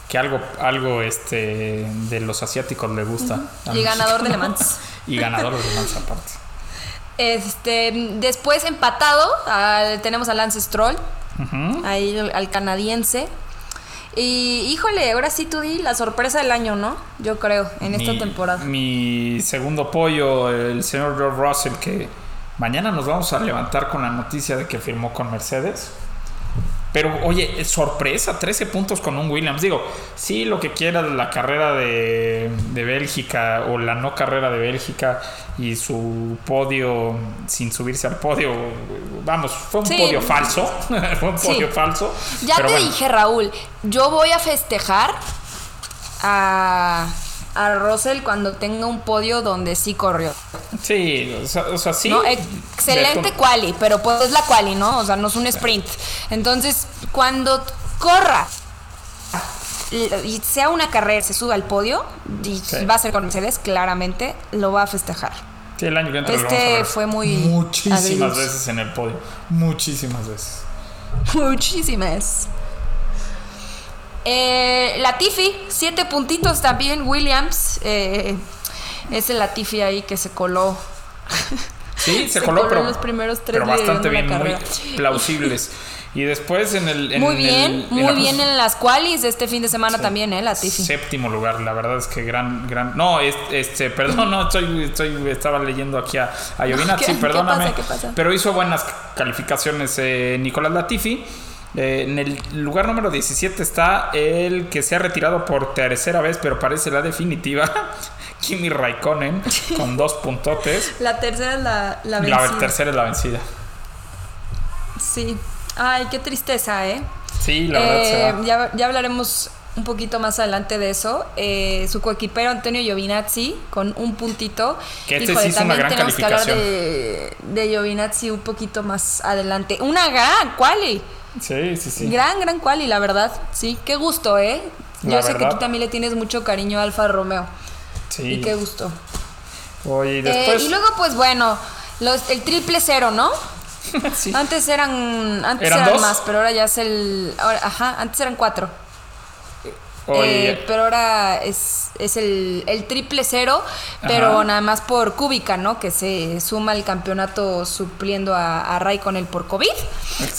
[SPEAKER 1] que algo, algo este, de los asiáticos le gusta.
[SPEAKER 6] Y ganador de Le. Mans.
[SPEAKER 1] y ganador de Le Mans aparte.
[SPEAKER 6] Este, después empatado, al- tenemos a Lance Stroll,
[SPEAKER 1] Ujú.
[SPEAKER 6] ahí al, canadiense. Y híjole, ahora sí tú di la sorpresa del año, ¿no? Yo creo, en esta
[SPEAKER 1] Mi-
[SPEAKER 6] temporada.
[SPEAKER 1] Mi segundo pollo, el señor George Russell, que mañana nos vamos a levantar con la noticia de que firmó con Mercedes. Pero oye, es sorpresa, 13 puntos con un Williams. Digo, sí, lo que quiera la carrera de, de Bélgica o la no carrera de Bélgica y su podio sin subirse al podio, vamos, fue un
[SPEAKER 6] Sí.
[SPEAKER 1] podio falso. fue un
[SPEAKER 6] Sí.
[SPEAKER 1] podio falso.
[SPEAKER 6] Ya te
[SPEAKER 1] bueno.
[SPEAKER 6] dije, Raúl, yo voy a festejar a, a Russell cuando tenga un podio donde sí corrió.
[SPEAKER 1] Sí, o sea, o sea, sí.
[SPEAKER 6] ¿no? Excelente quali, pero pues es la quali, ¿no? O sea, no es un sprint. Entonces, cuando corra y sea una carrera, se suba al podio, y
[SPEAKER 1] Sí.
[SPEAKER 6] va a ser con Mercedes, claramente lo va a festejar.
[SPEAKER 1] Sí, el año que entra lo
[SPEAKER 6] Este
[SPEAKER 1] vamos a ver
[SPEAKER 6] fue muy
[SPEAKER 1] muchísimas
[SPEAKER 6] agridulce.
[SPEAKER 1] veces en el podio, muchísimas veces.
[SPEAKER 6] Muchísimas. Eh, Latifi, siete puntitos también. Williams, eh, es el Latifi ahí que se coló.
[SPEAKER 1] Sí, se,
[SPEAKER 6] Se
[SPEAKER 1] coló,
[SPEAKER 6] coló
[SPEAKER 1] pero,
[SPEAKER 6] en los primeros tres
[SPEAKER 1] pero bastante bien,
[SPEAKER 6] la
[SPEAKER 1] muy plausibles. Y después en el en
[SPEAKER 6] muy bien,
[SPEAKER 1] en
[SPEAKER 6] muy
[SPEAKER 1] la
[SPEAKER 6] bien en las qualis de este fin de semana
[SPEAKER 1] Sí.
[SPEAKER 6] también, ¿eh? Latifi.
[SPEAKER 1] Séptimo lugar, la verdad es que gran, gran. No, es- este, perdón, no, estoy, estoy, estaba leyendo aquí a, a Giovinazzi,
[SPEAKER 6] ¿Qué- qué
[SPEAKER 1] perdóname.
[SPEAKER 6] pasa, qué pasa?
[SPEAKER 1] Pero hizo buenas calificaciones eh, Nicolás Latifi. Eh, en el lugar número 17 está el que se ha retirado por tercera vez, pero parece la definitiva. Kimi Raikkonen, con dos puntotes.
[SPEAKER 6] La tercera es la, la
[SPEAKER 1] La
[SPEAKER 6] vencida.
[SPEAKER 1] tercera es la vencida.
[SPEAKER 6] Sí. Ay, qué tristeza, ¿eh?
[SPEAKER 1] Sí, la verdad se
[SPEAKER 6] Eh,
[SPEAKER 1] va.
[SPEAKER 6] ya, ya hablaremos un poquito más adelante de eso. Eh, su coequipero Antonio Giovinazzi con un puntito.
[SPEAKER 1] Que este
[SPEAKER 6] Híjole,
[SPEAKER 1] sí hizo una
[SPEAKER 6] también
[SPEAKER 1] gran
[SPEAKER 6] tenemos que hablar de, de Giovinazzi un poquito más adelante. Una gran quali.
[SPEAKER 1] Sí, sí, sí.
[SPEAKER 6] Gran, gran quali, la verdad. Sí, qué gusto, ¿eh?
[SPEAKER 1] La
[SPEAKER 6] Yo sé que tú también le tienes mucho cariño a Alfa Romeo.
[SPEAKER 1] Sí.
[SPEAKER 6] Y qué gusto.
[SPEAKER 1] Oye, y
[SPEAKER 6] Eh,
[SPEAKER 1] después.
[SPEAKER 6] y luego, pues bueno, los, el triple cero, ¿no?
[SPEAKER 1] sí.
[SPEAKER 6] Antes eran, antes
[SPEAKER 1] ¿Eran
[SPEAKER 6] eran, más, pero ahora ya es el. ahora- ajá, antes eran cuatro. Eh, pero ahora es, es el, el triple cero, pero
[SPEAKER 1] Ajá.
[SPEAKER 6] nada más por cúbica, ¿no? Que se suma al campeonato supliendo a, a Raikkonen por COVID.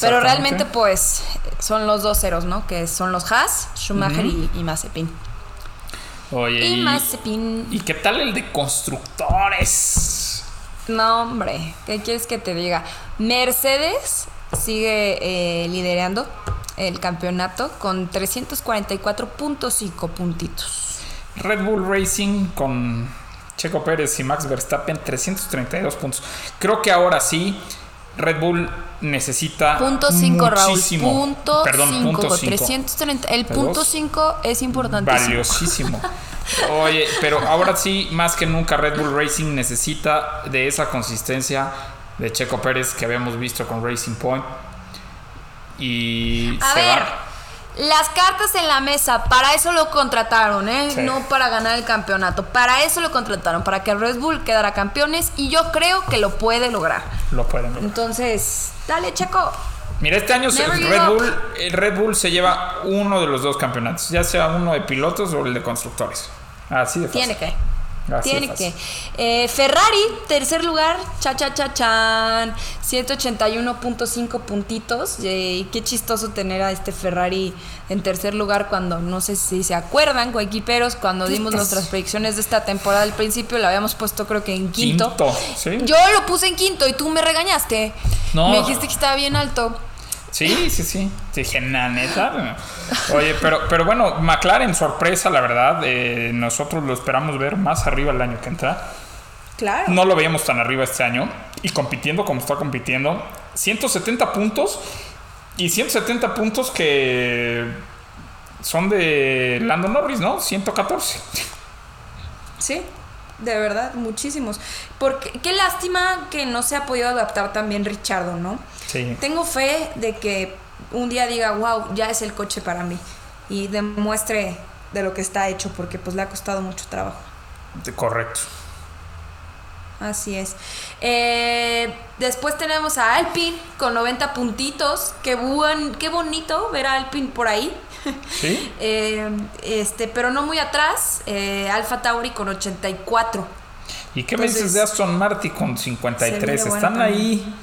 [SPEAKER 6] Pero realmente, pues, son los dos ceros, ¿no? Que son los Haas, Schumacher y, y Mazepin.
[SPEAKER 1] oye,
[SPEAKER 6] Y
[SPEAKER 1] y,
[SPEAKER 6] Mazepin.
[SPEAKER 1] ¿y qué tal el de constructores?
[SPEAKER 6] No, hombre, ¿qué quieres que te diga? Mercedes sigue eh, liderando el campeonato con 344.5 puntitos.
[SPEAKER 1] Red Bull Racing con Checo Pérez y Max Verstappen 332 puntos. Creo que ahora sí Red Bull necesita
[SPEAKER 6] Punto 5, Raúl.
[SPEAKER 1] muchísimo.
[SPEAKER 6] Punto
[SPEAKER 1] Perdón,
[SPEAKER 6] 5.
[SPEAKER 1] punto 5.
[SPEAKER 6] 330. El
[SPEAKER 1] Perdón.
[SPEAKER 6] punto 5 es importante.
[SPEAKER 1] Valiosísimo. Oye, pero ahora sí, más que nunca Red Bull Racing necesita de esa consistencia de Checo Pérez que habíamos visto con Racing Point. Y
[SPEAKER 6] A
[SPEAKER 1] se
[SPEAKER 6] ver,
[SPEAKER 1] va.
[SPEAKER 6] las cartas en la mesa, para eso lo contrataron, ¿eh?
[SPEAKER 1] Sí.
[SPEAKER 6] No para ganar el campeonato. Para eso lo contrataron, para que Red Bull quedara campeones y yo creo que lo puede lograr.
[SPEAKER 1] Lo pueden ver.
[SPEAKER 6] Entonces, dale, Checo.
[SPEAKER 1] Mira, este año
[SPEAKER 6] Never
[SPEAKER 1] Red. Bull, el Red Bull se lleva uno de los dos campeonatos, ya sea uno de pilotos o el de constructores. Así de fácil.
[SPEAKER 6] Tiene que.
[SPEAKER 1] Así
[SPEAKER 6] Tiene que. Eh, Ferrari, tercer lugar, cha cha cha chan, 181.5 puntitos. Eh, y qué chistoso tener a este Ferrari en tercer lugar cuando no sé si se acuerdan, coequiperos, cuando dimos nuestras predicciones de esta temporada al principio, lo habíamos puesto creo que en quinto.
[SPEAKER 1] Quinto, ¿sí?
[SPEAKER 6] Yo lo puse en quinto y tú me regañaste.
[SPEAKER 1] No.
[SPEAKER 6] Me dijiste que estaba bien alto.
[SPEAKER 1] Sí, sí, sí. Dije, na, neta. Oye, pero, pero bueno, McLaren, sorpresa, la verdad. eh, nosotros lo esperamos ver más arriba el año que entra.
[SPEAKER 6] Claro.
[SPEAKER 1] No lo veíamos tan arriba este año. Y compitiendo como está compitiendo. 170 puntos. Y 170 puntos que son de Lando Norris, ¿no? 114.
[SPEAKER 6] Sí, de verdad, muchísimos. Porque qué lástima que no se ha podido adaptar también Richardo, ¿no?
[SPEAKER 1] Sí.
[SPEAKER 6] Tengo fe de que un día diga, wow, ya es el coche para mí. Y demuestre de lo que está hecho, porque pues le ha costado mucho trabajo.
[SPEAKER 1] Correcto.
[SPEAKER 6] Así es. Eh, después tenemos a Alpine con 90 puntitos. Qué, buen, qué bonito ver a Alpine por ahí.
[SPEAKER 1] ¿Sí?
[SPEAKER 6] Eh, este, pero no muy atrás. Eh, Alfa Tauri con 84.
[SPEAKER 1] ¿Y qué me dices de Aston Martin con
[SPEAKER 6] se
[SPEAKER 1] 53?
[SPEAKER 6] viene bueno
[SPEAKER 1] Están ahí.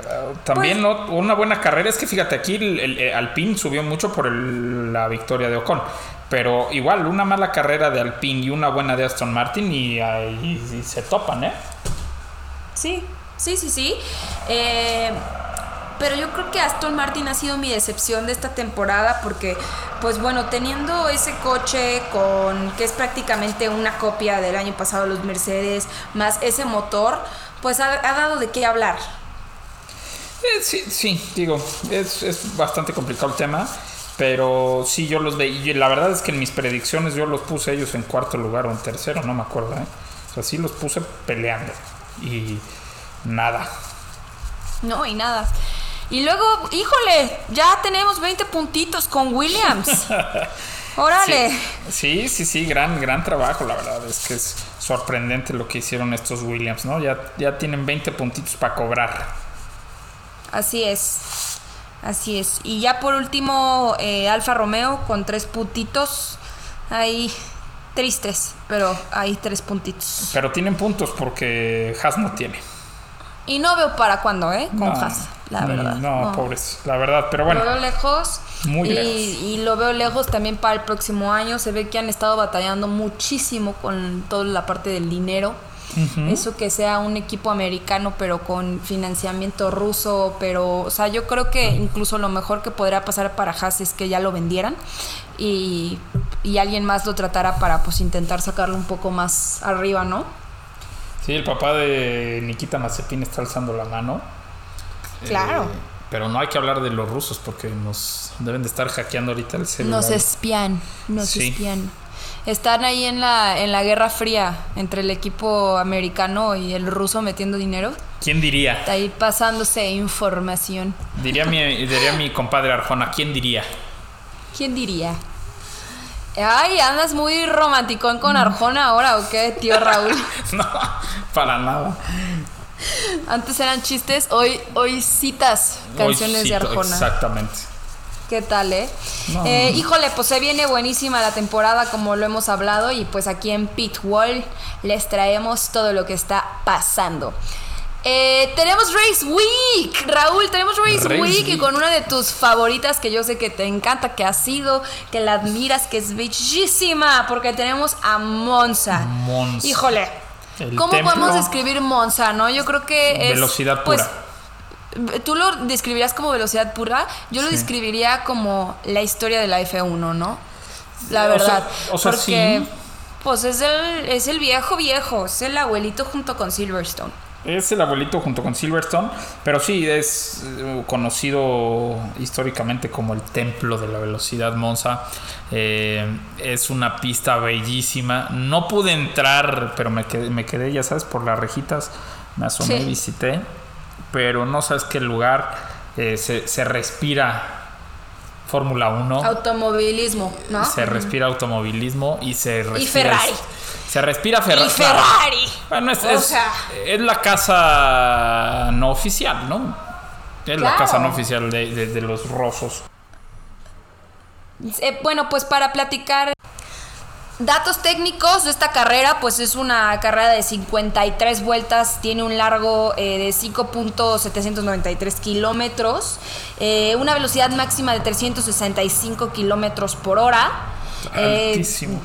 [SPEAKER 1] eh, también
[SPEAKER 6] Pues-
[SPEAKER 1] ¿no? una buena carrera. Es que fíjate, aquí el, el- el Alpine subió mucho por el- la victoria de Ocon. Pero igual, una mala carrera de Alpine y una buena de Aston Martin y, ahí y se topan, ¿eh?
[SPEAKER 6] Sí, sí, sí, sí. Eh, pero yo creo que Aston Martin ha sido mi decepción de esta temporada porque, pues bueno, teniendo ese coche con que es prácticamente una copia del año pasado los Mercedes, más ese motor, pues ha, ha dado de qué hablar.
[SPEAKER 1] Eh, sí, sí, digo, es, es bastante complicado el tema. Pero sí, yo los veía. y La verdad es que en mis predicciones yo los puse ellos en cuarto lugar o en tercero, no me acuerdo, ¿eh? O sea, sí los puse peleando. Y nada.
[SPEAKER 6] No, y nada. Y luego, híjole, ya tenemos 20 puntitos con Williams. Órale.
[SPEAKER 1] Sí, sí, sí, gran, gran trabajo, la verdad. Es que es sorprendente lo que hicieron estos Williams, ¿no? Ya, ya tienen 20 puntitos para cobrar.
[SPEAKER 6] Así es. Así es. Y ya por último, eh, Alfa Romeo con tres puntitos. Ahí tristes, pero hay tres puntitos.
[SPEAKER 1] Pero tienen puntos porque Haas no tiene.
[SPEAKER 6] Y no veo para cuándo, ¿eh? Con
[SPEAKER 1] No,
[SPEAKER 6] Haas, la
[SPEAKER 1] ni-
[SPEAKER 6] verdad.
[SPEAKER 1] No, pobres, la verdad. Pero
[SPEAKER 6] Lo veo
[SPEAKER 1] bueno,
[SPEAKER 6] lejos.
[SPEAKER 1] Muy
[SPEAKER 6] y,
[SPEAKER 1] lejos.
[SPEAKER 6] y lo veo lejos también para el próximo año. Se ve que han estado batallando muchísimo con toda la parte del dinero. Eso que sea un equipo americano, pero con financiamiento ruso. Pero, o sea, yo creo que incluso lo mejor que podría pasar para Haas es que ya lo vendieran y, y alguien más lo tratara para, pues, intentar sacarlo un poco más arriba, ¿no?
[SPEAKER 1] sí, el papá de Nikita Mazepin está alzando la mano.
[SPEAKER 6] Claro.
[SPEAKER 1] Eh, pero no hay que hablar de los rusos porque nos deben de estar hackeando ahorita el celular.
[SPEAKER 6] Nos espían, nos
[SPEAKER 1] Sí.
[SPEAKER 6] espían. Están ahí en la, en la guerra fría entre el equipo americano y el ruso metiendo dinero.
[SPEAKER 1] ¿Quién diría?
[SPEAKER 6] Está ahí pasándose información.
[SPEAKER 1] Diría mi, diría mi compadre Arjona, ¿quién diría?
[SPEAKER 6] ¿Quién diría? Ay, andas muy romanticón con Arjona ahora o qué, tío Raúl.
[SPEAKER 1] No, para nada.
[SPEAKER 6] Antes eran chistes, hoy, hoy citas canciones
[SPEAKER 1] Hoy
[SPEAKER 6] de Arjona.
[SPEAKER 1] Exactamente.
[SPEAKER 6] ¿Qué tal, eh?
[SPEAKER 1] No.
[SPEAKER 6] Eh, Híjole, pues se viene buenísima la temporada, como lo hemos hablado, y pues aquí en Pit Wall les traemos todo lo que está pasando. Eh, tenemos Race Week, Raúl, tenemos Race,
[SPEAKER 1] Race
[SPEAKER 6] Week, y con una de tus favoritas que yo sé que te encanta, que ha sido, que la admiras, que es bellísima, porque tenemos a Monza.
[SPEAKER 1] Monza.
[SPEAKER 6] Híjole,
[SPEAKER 1] El
[SPEAKER 6] ¿cómo podemos describir Monza, no? Yo creo que es...
[SPEAKER 1] Velocidad
[SPEAKER 6] pues,
[SPEAKER 1] pura.
[SPEAKER 6] Tú lo describirías como velocidad pura, yo lo
[SPEAKER 1] Sí.
[SPEAKER 6] describiría como la historia de la F1, ¿no? La
[SPEAKER 1] O
[SPEAKER 6] verdad.
[SPEAKER 1] sea- o sea,
[SPEAKER 6] porque
[SPEAKER 1] sí.
[SPEAKER 6] pues es el, es el viejo viejo, es el abuelito junto con Silverstone.
[SPEAKER 1] Es el abuelito junto con Silverstone, pero sí es eh, conocido históricamente como el templo de la velocidad Monza. Eh, es una pista bellísima. No pude entrar, pero me quedé, me quedé, ya sabes, por las rejitas. Me asomé,
[SPEAKER 6] Sí.
[SPEAKER 1] visité, pero no sabes qué lugar. eh, se, se respira Fórmula 1.
[SPEAKER 6] Automovilismo, ¿no?
[SPEAKER 1] Se respira automovilismo y se respira.
[SPEAKER 6] Ferrari.
[SPEAKER 1] Se respira Ferrari.
[SPEAKER 6] Y Ferrari.
[SPEAKER 1] Bueno, es,
[SPEAKER 6] O
[SPEAKER 1] es-
[SPEAKER 6] sea.
[SPEAKER 1] es la casa no oficial, ¿no? Es la casa no oficial de, de- de los rosos.
[SPEAKER 6] Eh, bueno, pues para platicar datos técnicos de esta carrera, pues es una carrera de 53 vueltas, tiene un largo eh, de 5.793 kilómetros, eh, una velocidad máxima de 365 kilómetros por hora. Eh,
[SPEAKER 1] Altísimo.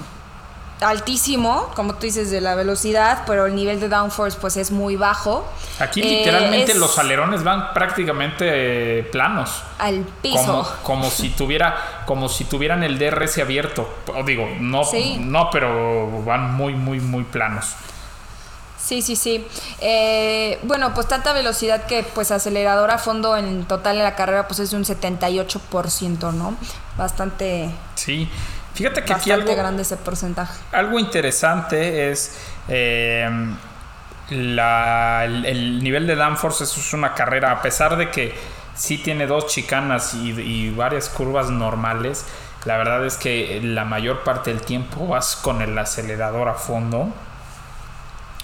[SPEAKER 6] Altísimo, como tú dices, de la velocidad, pero el nivel de downforce pues es muy bajo.
[SPEAKER 1] Aquí
[SPEAKER 6] Eh,
[SPEAKER 1] literalmente los alerones van prácticamente eh, planos.
[SPEAKER 6] al piso.
[SPEAKER 1] Como, como si tuviera como si tuvieran el DRS abierto O digo no
[SPEAKER 6] Sí.
[SPEAKER 1] no pero van muy muy muy planos
[SPEAKER 6] Sí, sí, sí. Eh, bueno, pues tanta velocidad que pues acelerador a fondo en total en la carrera pues es de un 78%, ¿no? Bastante,
[SPEAKER 1] sí fíjate que aquí algo
[SPEAKER 6] grande ese porcentaje.
[SPEAKER 1] algo interesante es eh, la- el, el nivel de downforce eso es una carrera a pesar de que sí tiene dos chicanas y, y varias curvas normales. La verdad es que la mayor parte del tiempo vas con el acelerador a fondo.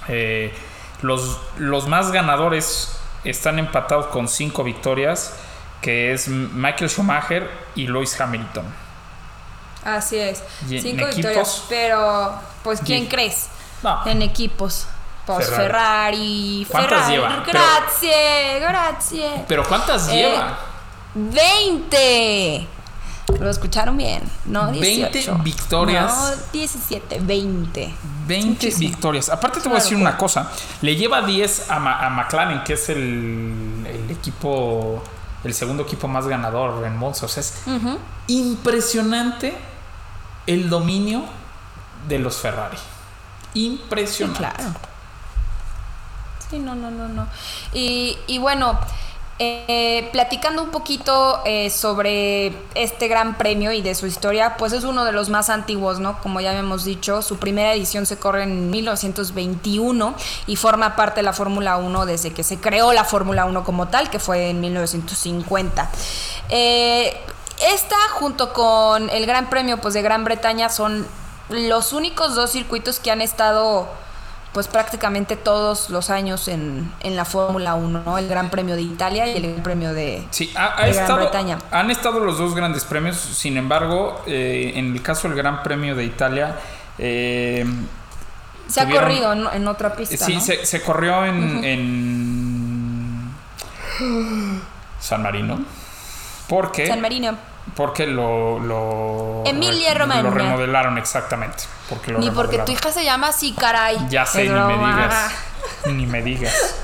[SPEAKER 1] Eh, los, los más ganadores están empatados con cinco victorias, que es Michael Schumacher y Lewis Hamilton.
[SPEAKER 6] Así es.
[SPEAKER 1] ¿Y
[SPEAKER 6] Cinco
[SPEAKER 1] equipos?
[SPEAKER 6] victorias. Pero, pues, ¿quién
[SPEAKER 1] Y-
[SPEAKER 6] crees?
[SPEAKER 1] No.
[SPEAKER 6] En equipos. Pues
[SPEAKER 1] Ferrari.
[SPEAKER 6] Ferrari.
[SPEAKER 1] ¿Cuántas
[SPEAKER 6] Ferrari.
[SPEAKER 1] lleva? Pero-
[SPEAKER 6] Gracias, gracias.
[SPEAKER 1] Pero ¿cuántas
[SPEAKER 6] Eh,
[SPEAKER 1] lleva?
[SPEAKER 6] 20. Lo escucharon bien, ¿no?
[SPEAKER 1] 20
[SPEAKER 6] 18.
[SPEAKER 1] victorias.
[SPEAKER 6] No, 17, 20.
[SPEAKER 1] 20
[SPEAKER 6] Muchísimo.
[SPEAKER 1] victorias. Aparte te voy a decir una cosa. Le lleva 10 a, Ma- a McLaren, que es el, el equipo, el segundo equipo más ganador en Monza. O sea, es impresionante el dominio de los Ferrari.
[SPEAKER 6] Sí,
[SPEAKER 1] Impresionante.
[SPEAKER 6] claro. Sí, no, no, no, no. Y, y bueno, eh, platicando un poquito eh, sobre este gran premio y de su historia, pues es uno de los más antiguos, ¿no? Como ya hemos dicho, su primera edición se corre en 1921 y forma parte de la Fórmula 1 desde que se creó la Fórmula 1 como tal, que fue en 1950. Eh, esta junto con el Gran Premio pues, de Gran Bretaña son los únicos dos circuitos que han estado pues prácticamente todos los años en, en la Fórmula 1, ¿no? El Gran Premio de Italia y el Gran Premio de,
[SPEAKER 1] Sí, ha, ha
[SPEAKER 6] de Gran
[SPEAKER 1] estado,
[SPEAKER 6] Bretaña.
[SPEAKER 1] han estado los dos grandes premios. Sin embargo, eh, en el caso del Gran Premio de Italia, eh,
[SPEAKER 6] Se ha corrido en, en otra pista,
[SPEAKER 1] Sí,
[SPEAKER 6] ¿no?
[SPEAKER 1] se, se corrió en, en San Marino. Porque,
[SPEAKER 6] San Marino.
[SPEAKER 1] Porque lo, lo,
[SPEAKER 6] Emilia Romagna.
[SPEAKER 1] lo remodelaron exactamente. Porque lo
[SPEAKER 6] Ni porque tu hija se llama así, caray.
[SPEAKER 1] Ya sé,
[SPEAKER 6] Es
[SPEAKER 1] ni me digas. Ni me digas.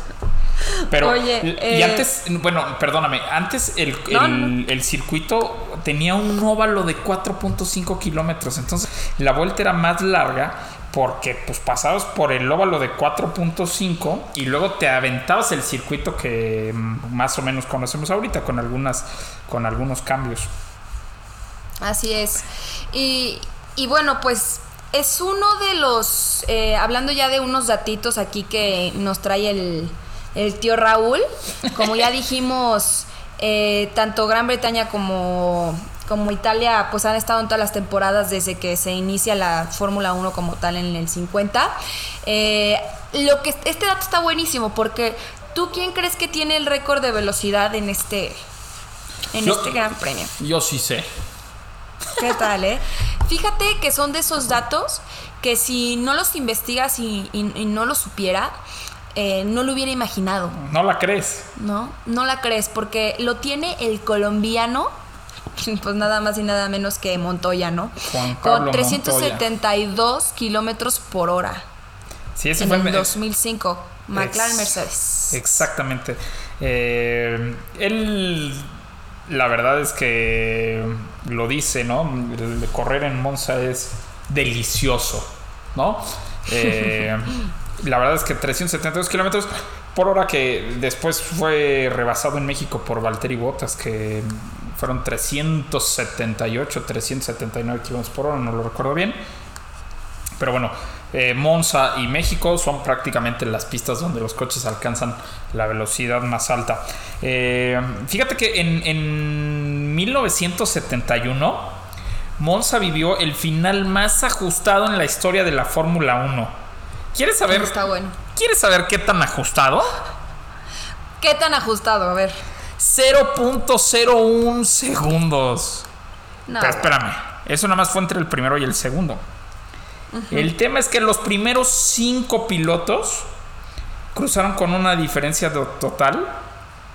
[SPEAKER 1] Pero,
[SPEAKER 6] Oye,
[SPEAKER 1] y
[SPEAKER 6] eh,
[SPEAKER 1] antes, bueno, perdóname, antes el,
[SPEAKER 6] No,
[SPEAKER 1] el- el circuito tenía un óvalo de 4.5 kilómetros, entonces la vuelta era más larga porque pues pasabas por el óvalo de 4.5 y luego te aventabas el circuito que mm, más o menos conocemos ahorita con algunas con algunos cambios.
[SPEAKER 6] Así es. Y, y bueno, pues es uno de los, eh, hablando ya de unos datitos aquí que nos trae el, el tío Raúl, como ya dijimos, eh, tanto Gran Bretaña como, como Italia pues han estado en todas las temporadas desde que se inicia la Fórmula 1 como tal en el 50. Eh, lo que, este dato está buenísimo porque tú quién crees que tiene el récord de velocidad en este, en
[SPEAKER 1] Yo-
[SPEAKER 6] este Gran Premio.
[SPEAKER 1] Yo sí sé.
[SPEAKER 6] ¿Qué tal, eh? Fíjate que son de esos datos que si no los investigas y, y- y no los supiera, eh, no lo hubiera imaginado,
[SPEAKER 1] ¿No la crees?
[SPEAKER 6] ¿no? No la crees, porque lo tiene el colombiano, pues nada más y nada menos que Montoya, ¿no?
[SPEAKER 1] Juan Pablo
[SPEAKER 6] Con 372 kilómetros por hora
[SPEAKER 1] Sí, ese
[SPEAKER 6] en
[SPEAKER 1] fue
[SPEAKER 6] el
[SPEAKER 1] el-
[SPEAKER 6] 2005. McLaren Mercedes.
[SPEAKER 1] Exactamente. Eh, él, la verdad es que lo dice, ¿no? El correr en Monza es delicioso, ¿no? Eh, la verdad es que 372 kilómetros por hora que después fue rebasado en México por Valtteri Bottas, que fueron 378, 379 kilómetros por hora, no lo recuerdo bien. Pero bueno, eh, Monza y México son prácticamente las pistas donde los coches alcanzan la velocidad más alta. Eh, fíjate que en, en 1971 Monza vivió el final más ajustado en la historia de la Fórmula 1. ¿Quieres saber?
[SPEAKER 6] Está bueno.
[SPEAKER 1] ¿Quieres saber qué tan ajustado?
[SPEAKER 6] ¿Qué tan ajustado? A ver.
[SPEAKER 1] 0.01 segundos.
[SPEAKER 6] No,
[SPEAKER 1] Pero espérame, eso nada más fue entre el primero y el segundo. El tema es que los primeros cinco pilotos cruzaron con una diferencia total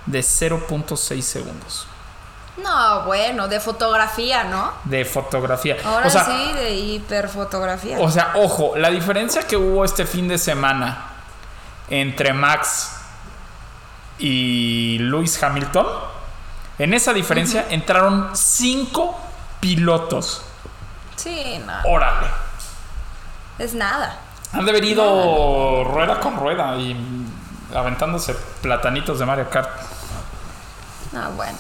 [SPEAKER 1] de 0.6 segundos
[SPEAKER 6] No, bueno, de fotografía, ¿no?
[SPEAKER 1] de fotografía.
[SPEAKER 6] Ahora
[SPEAKER 1] o sea,
[SPEAKER 6] sí, de hiperfotografía.
[SPEAKER 1] o sea, ojo, la diferencia que hubo este fin de semana entre Max y Lewis Hamilton, en esa diferencia entraron cinco pilotos.
[SPEAKER 6] Sí, no,
[SPEAKER 1] Órale.
[SPEAKER 6] Es nada.
[SPEAKER 1] Han de haber ido rueda con rueda y aventándose platanitos de Mario Kart.
[SPEAKER 6] No, bueno.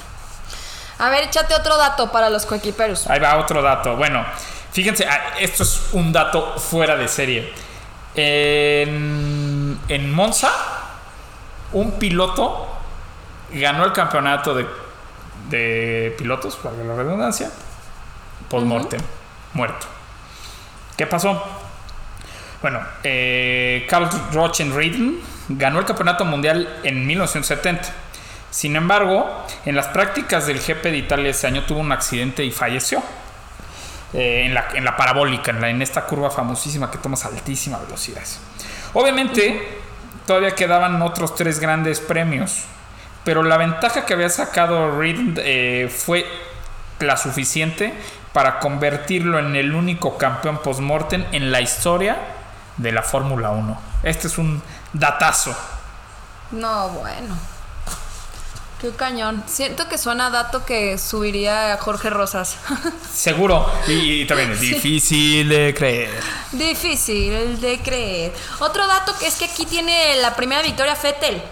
[SPEAKER 6] A ver, échate otro dato para los coequiperos.
[SPEAKER 1] Ahí va otro dato. Bueno, fíjense, ah, esto es un dato fuera de serie. En, en Monza, un piloto ganó el campeonato de de pilotos, valga la redundancia, post-mortem, muerto. ¿Qué pasó? Bueno, eh, Carl Rochenreiden ganó el campeonato mundial en 1970. Sin embargo, en las prácticas del GP de Italia ese año tuvo un accidente y falleció. Eh, en, la, parabólica, en, la- esta curva famosísima que tomas altísimas velocidades. Obviamente, todavía quedaban otros tres grandes premios, pero la ventaja que había sacado Reed eh, fue la suficiente para convertirlo en el único campeón post-mortem en la historia de la Fórmula 1. Este es un datazo.
[SPEAKER 6] No, bueno. Qué cañón. Siento que suena a dato que subiría a Jorge Rosas.
[SPEAKER 1] Seguro. Y, y también es difícil de creer.
[SPEAKER 6] Difícil de creer. Otro dato que es que aquí tiene la primera victoria Fettel.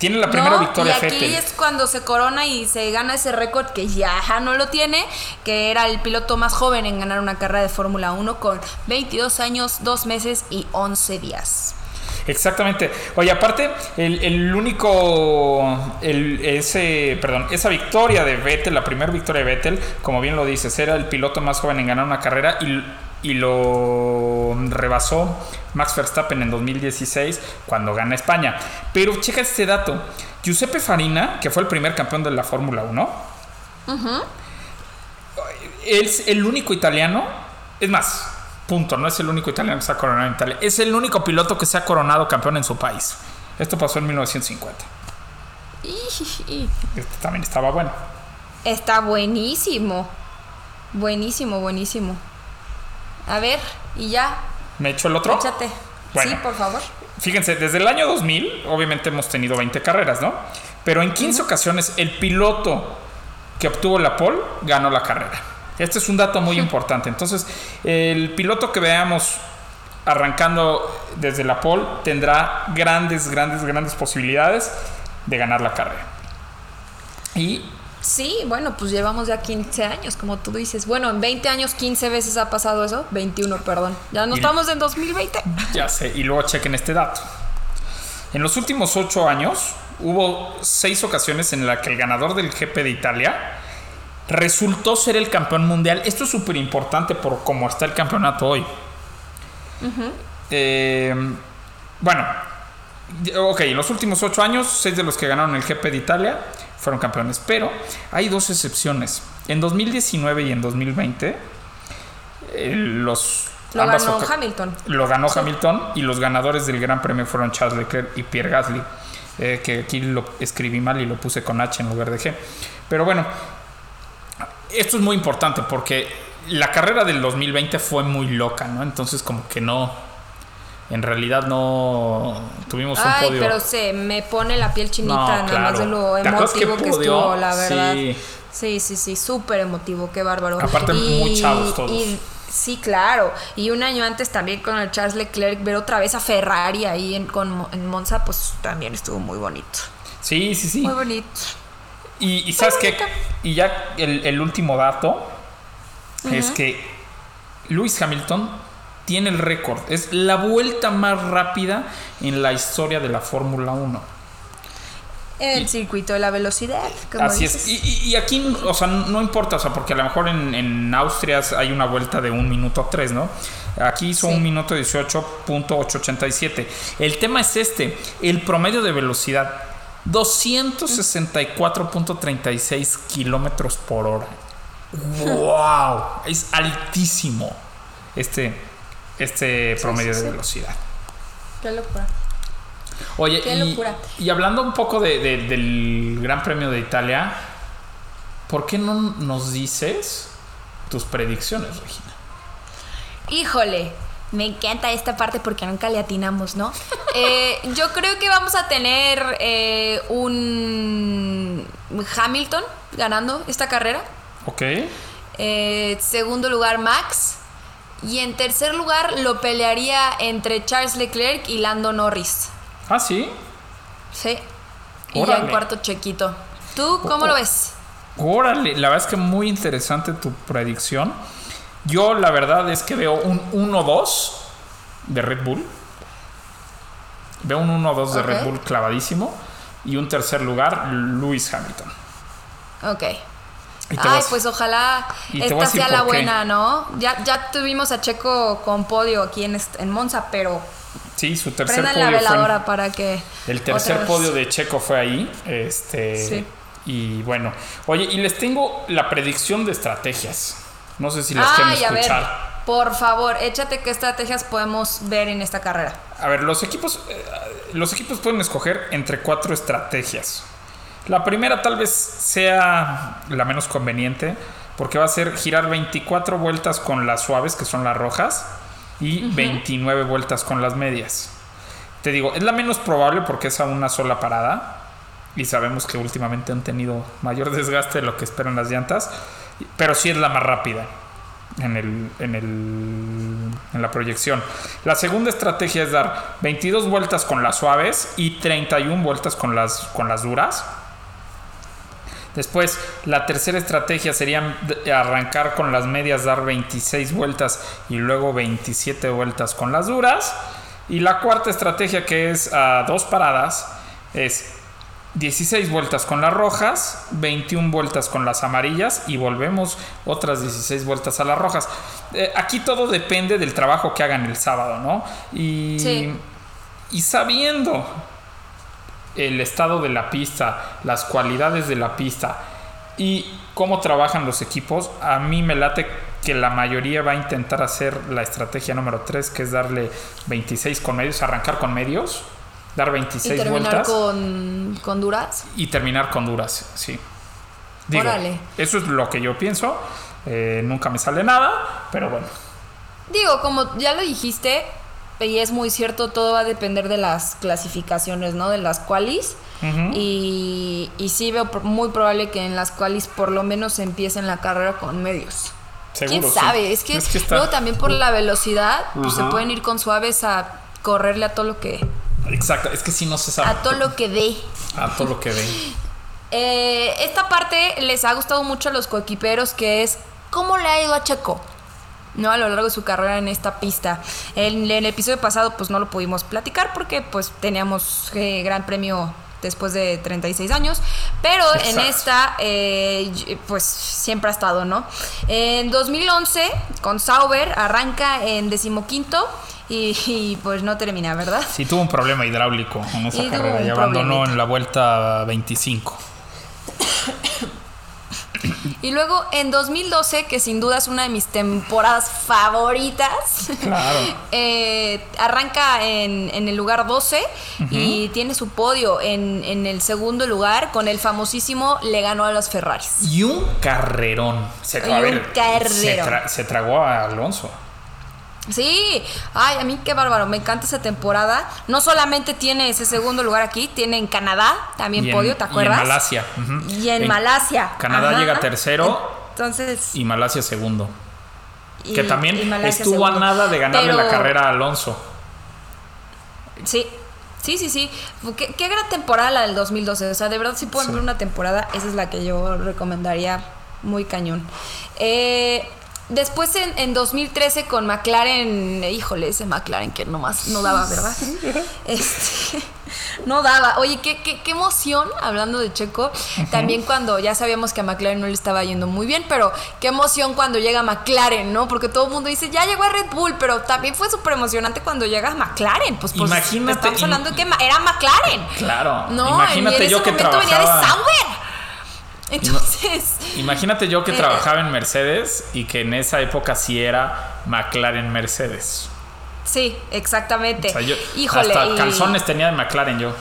[SPEAKER 1] Tiene la primera
[SPEAKER 6] ¿no?
[SPEAKER 1] victoria
[SPEAKER 6] y aquí es cuando se corona y se gana ese récord que ya no lo tiene, que era el piloto más joven en ganar una carrera de Fórmula 1 con 22 años, 2 meses y 11 días.
[SPEAKER 1] Exactamente. Oye, aparte, el, el único. El, ese, perdón, esa victoria de Vettel, la primera victoria de Vettel, como bien lo dices, era el piloto más joven en ganar una carrera y, y lo rebasó Max Verstappen en 2016 cuando gana España. Pero checa este dato: Giuseppe Farina, que fue el primer campeón de la Fórmula 1, es el único italiano, es más, punto, no es el único italiano que se ha coronado en Italia, es el único piloto que se ha coronado campeón en su país. Esto pasó en 1950.
[SPEAKER 6] Y-
[SPEAKER 1] Este también estaba bueno.
[SPEAKER 6] Está buenísimo. Buenísimo, buenísimo. A ver, y ya,
[SPEAKER 1] ¿Me echo el otro?
[SPEAKER 6] échate.
[SPEAKER 1] Bueno.
[SPEAKER 6] Sí, por favor.
[SPEAKER 1] Fíjense, desde el año 2000, obviamente hemos tenido 20 carreras, ¿no? Pero en 15 ocasiones el piloto que obtuvo la pole ganó la carrera. Este es un dato muy importante. Entonces, el piloto que veamos arrancando desde la pole tendrá grandes, grandes, grandes posibilidades de ganar la carrera. Y
[SPEAKER 6] Sí, bueno, pues llevamos ya 15 años, como tú dices. Bueno, en 20 años 15 veces ha pasado eso. 21, perdón. Ya no estamos en 2020.
[SPEAKER 1] Ya sé, y luego chequen este dato. En los últimos ocho años hubo seis ocasiones en las que el ganador del GP de Italia resultó ser el campeón mundial. Esto es súper importante por cómo está el campeonato hoy. Eh, bueno, ok, en los últimos ocho años, seis de los que ganaron el GP de Italia fueron campeones, pero hay dos excepciones. En 2019 y en 2020, eh, los...
[SPEAKER 6] Lo ganó Hamilton.
[SPEAKER 1] lo ganó Hamilton y los ganadores del Gran Premio fueron Charles Leclerc y Pierre Gasly. eh, que aquí lo escribí mal y lo puse con H en lugar de G. Pero bueno, esto es muy importante porque la carrera del 2020 fue muy loca, ¿no? Entonces como que no, en realidad no tuvimos un
[SPEAKER 6] Ay,
[SPEAKER 1] podio.
[SPEAKER 6] pero se me pone la piel chinita
[SPEAKER 1] No,
[SPEAKER 6] nada
[SPEAKER 1] claro.
[SPEAKER 6] más de lo
[SPEAKER 1] ¿Te acuerdas
[SPEAKER 6] emotivo que estuvo, la verdad.
[SPEAKER 1] Sí.
[SPEAKER 6] Sí, sí, sí, súper emotivo, qué bárbaro.
[SPEAKER 1] Aparte, muy chavos todos.
[SPEAKER 6] sí, claro. Y un año antes también con el Charles Leclerc, ver otra vez a Ferrari ahí en, con, en Monza, pues también estuvo muy bonito.
[SPEAKER 1] Sí, sí, sí.
[SPEAKER 6] Muy bonito.
[SPEAKER 1] Y, y sabes qué, y ya el, el último dato es que Lewis Hamilton tiene el récord. Es la vuelta más rápida en la historia de la Fórmula 1.
[SPEAKER 6] El circuito de la velocidad, como
[SPEAKER 1] Así
[SPEAKER 6] dices.
[SPEAKER 1] es. Y, y- y aquí, o sea, no importa, o sea, porque a lo mejor en, en Austria hay una vuelta de un minuto tres, ¿no? Aquí hizo
[SPEAKER 6] Sí.
[SPEAKER 1] un minuto 18.887. El tema es este, el promedio de velocidad, 264.36 kilómetros por hora. ¡Wow! Es altísimo este, este promedio
[SPEAKER 6] sí,
[SPEAKER 1] de velocidad.
[SPEAKER 6] Qué locura.
[SPEAKER 1] Oye,
[SPEAKER 6] Qué
[SPEAKER 1] y,
[SPEAKER 6] locura.
[SPEAKER 1] y hablando un poco de- de- del Gran Premio de Italia, ¿por qué no nos dices tus predicciones, Regina?
[SPEAKER 6] Híjole, me encanta esta parte porque nunca le atinamos, ¿no? Eh, yo creo que vamos a tener eh, un Hamilton ganando esta carrera.
[SPEAKER 1] ¿Ok?
[SPEAKER 6] Eh, segundo lugar, Max. Y en tercer lugar lo pelearía entre Charles Leclerc y Lando Norris.
[SPEAKER 1] Ah, sí.
[SPEAKER 6] Sí. Y ya
[SPEAKER 1] Órale.
[SPEAKER 6] en cuarto Chequito. ¿Tú cómo lo ves?
[SPEAKER 1] Órale, la verdad es que muy interesante tu predicción. Yo la verdad es que veo un 1-2 de Red Bull. Veo un 1-2 de. Red Bull clavadísimo. Y un tercer lugar, Lewis Hamilton.
[SPEAKER 6] Ok. Ay, pues ojalá esta sea la
[SPEAKER 1] qué.
[SPEAKER 6] buena, ¿no? Ya, ya tuvimos a Checo con podio aquí en, en Monza, pero
[SPEAKER 1] Sí, su tercer
[SPEAKER 6] prendan la
[SPEAKER 1] podio fue en-
[SPEAKER 6] veladora para que.
[SPEAKER 1] El tercer podio de Checo fue ahí. Este.
[SPEAKER 6] Sí.
[SPEAKER 1] Y bueno. Oye, y les tengo la predicción de estrategias. No sé si las quieren
[SPEAKER 6] Ay, a ver.
[SPEAKER 1] escuchar.
[SPEAKER 6] Por favor, échate qué estrategias podemos ver en esta carrera.
[SPEAKER 1] A ver, los equipos, eh, los equipos pueden escoger entre cuatro estrategias. La primera tal vez sea la menos conveniente, porque va a ser girar 24 vueltas con las suaves, que son las rojas, y 29 vueltas con las medias. Te digo, es la menos probable porque es a una sola parada, y sabemos que últimamente han tenido mayor desgaste de lo que esperan las llantas, pero sí es la más rápida en, el, en, el, en la proyección. La segunda estrategia es dar 22 vueltas con las suaves y 31 vueltas con las, con las duras. Después, la tercera estrategia sería arrancar con las medias, dar 26 vueltas y luego 27 vueltas con las duras. Y la cuarta estrategia, que es a dos paradas, es 16 vueltas con las rojas, 21 vueltas con las amarillas y volvemos otras 16 vueltas a las rojas. Eh, aquí todo depende del trabajo que hagan el sábado, ¿no? Y,
[SPEAKER 6] Sí.
[SPEAKER 1] y sabiendo el estado de la pista, las cualidades de la pista y cómo trabajan los equipos, a mí me late que la mayoría va a intentar hacer la estrategia número 3, que es darle 26 con medios, arrancar con medios, dar
[SPEAKER 6] Y
[SPEAKER 1] 26
[SPEAKER 6] terminar
[SPEAKER 1] vueltas
[SPEAKER 6] con, con duras.
[SPEAKER 1] y terminar con duras, sí. Digo,
[SPEAKER 6] Órale.
[SPEAKER 1] eso es lo que yo pienso. Eh, nunca me sale nada, pero bueno.
[SPEAKER 6] Digo, como ya lo dijiste, y es muy cierto, todo va a depender de las clasificaciones, ¿no? De las qualis. Y, y sí veo muy probable que en las qualis por lo menos empiecen la carrera con medios.
[SPEAKER 1] Seguro,
[SPEAKER 6] ¿Quién
[SPEAKER 1] sí.
[SPEAKER 6] sabe? Es que,
[SPEAKER 1] está-
[SPEAKER 6] luego también por la velocidad, pues se pueden ir con suaves a correrle a todo lo que
[SPEAKER 1] Exacto, es que si no se sabe.
[SPEAKER 6] a todo lo que dé.
[SPEAKER 1] A todo lo que ven.
[SPEAKER 6] Eh, esta parte les ha gustado mucho a los coequiperos, que es cómo le ha ido a Checo. ¿No? A lo largo de su carrera en esta pista. En, el episodio pasado, pues no lo pudimos platicar porque pues teníamos eh, gran premio después de 36 años. Pero en esta, eh, pues siempre ha estado, ¿no? En 2011, con Sauber, arranca en decimoquinto y, y, pues no termina, ¿verdad?
[SPEAKER 1] Sí, tuvo un problema hidráulico en esa
[SPEAKER 6] Y
[SPEAKER 1] carrera y abandonó en la vuelta 25.
[SPEAKER 6] Y luego en 2012, que sin duda es una de mis temporadas favoritas,
[SPEAKER 1] Claro.
[SPEAKER 6] eh, arranca en, en el lugar 12 y tiene su podio en, en el segundo lugar con el famosísimo le ganó a los Ferraris.
[SPEAKER 1] Y un carrerón. Se,
[SPEAKER 6] Y
[SPEAKER 1] a
[SPEAKER 6] un
[SPEAKER 1] ver,
[SPEAKER 6] carrerón.
[SPEAKER 1] se tra- se tragó a Alonso.
[SPEAKER 6] Sí, ay, a mí qué bárbaro, me encanta esa temporada. No solamente tiene ese segundo lugar aquí, tiene en Canadá también
[SPEAKER 1] en-
[SPEAKER 6] podio, ¿te acuerdas?
[SPEAKER 1] Y en Malasia.
[SPEAKER 6] Y en Malasia.
[SPEAKER 1] Canadá
[SPEAKER 6] Ajá.
[SPEAKER 1] llega tercero
[SPEAKER 6] Entonces.
[SPEAKER 1] y Malasia segundo.
[SPEAKER 6] y-
[SPEAKER 1] que también estuvo a nada de ganarle la carrera a Alonso.
[SPEAKER 6] Sí, sí, sí, sí. Qué, qué gran temporada la del 2012. O sea, de verdad, si pueden
[SPEAKER 1] Sí.
[SPEAKER 6] ver una temporada, esa es la que yo recomendaría muy cañón. Eh, después en, en 2013 con McLaren, híjole, ese McLaren que nomás no daba, ¿verdad? Este, no daba. Oye, qué, qué, qué emoción, hablando de Checo, también cuando ya sabíamos que a McLaren no le estaba yendo muy bien, pero qué emoción cuando llega McLaren, ¿no? Porque todo el mundo dice, ya llegó a Red Bull, pero también fue súper emocionante cuando llega a McLaren. Pues, pues
[SPEAKER 1] Imagínate,
[SPEAKER 6] estamos hablando de que era McLaren.
[SPEAKER 1] Claro.
[SPEAKER 6] No,
[SPEAKER 1] Imagínate
[SPEAKER 6] y en
[SPEAKER 1] yo
[SPEAKER 6] ese
[SPEAKER 1] que
[SPEAKER 6] momento venía de
[SPEAKER 1] trabajaba.
[SPEAKER 6] Sauber. Entonces,
[SPEAKER 1] Imagínate yo que
[SPEAKER 6] Eh,
[SPEAKER 1] trabajaba en Mercedes y que en esa época sí era McLaren Mercedes.
[SPEAKER 6] sí, exactamente.
[SPEAKER 1] O sea, yo
[SPEAKER 6] Híjole,
[SPEAKER 1] hasta
[SPEAKER 6] y,
[SPEAKER 1] calzones tenía de McLaren yo.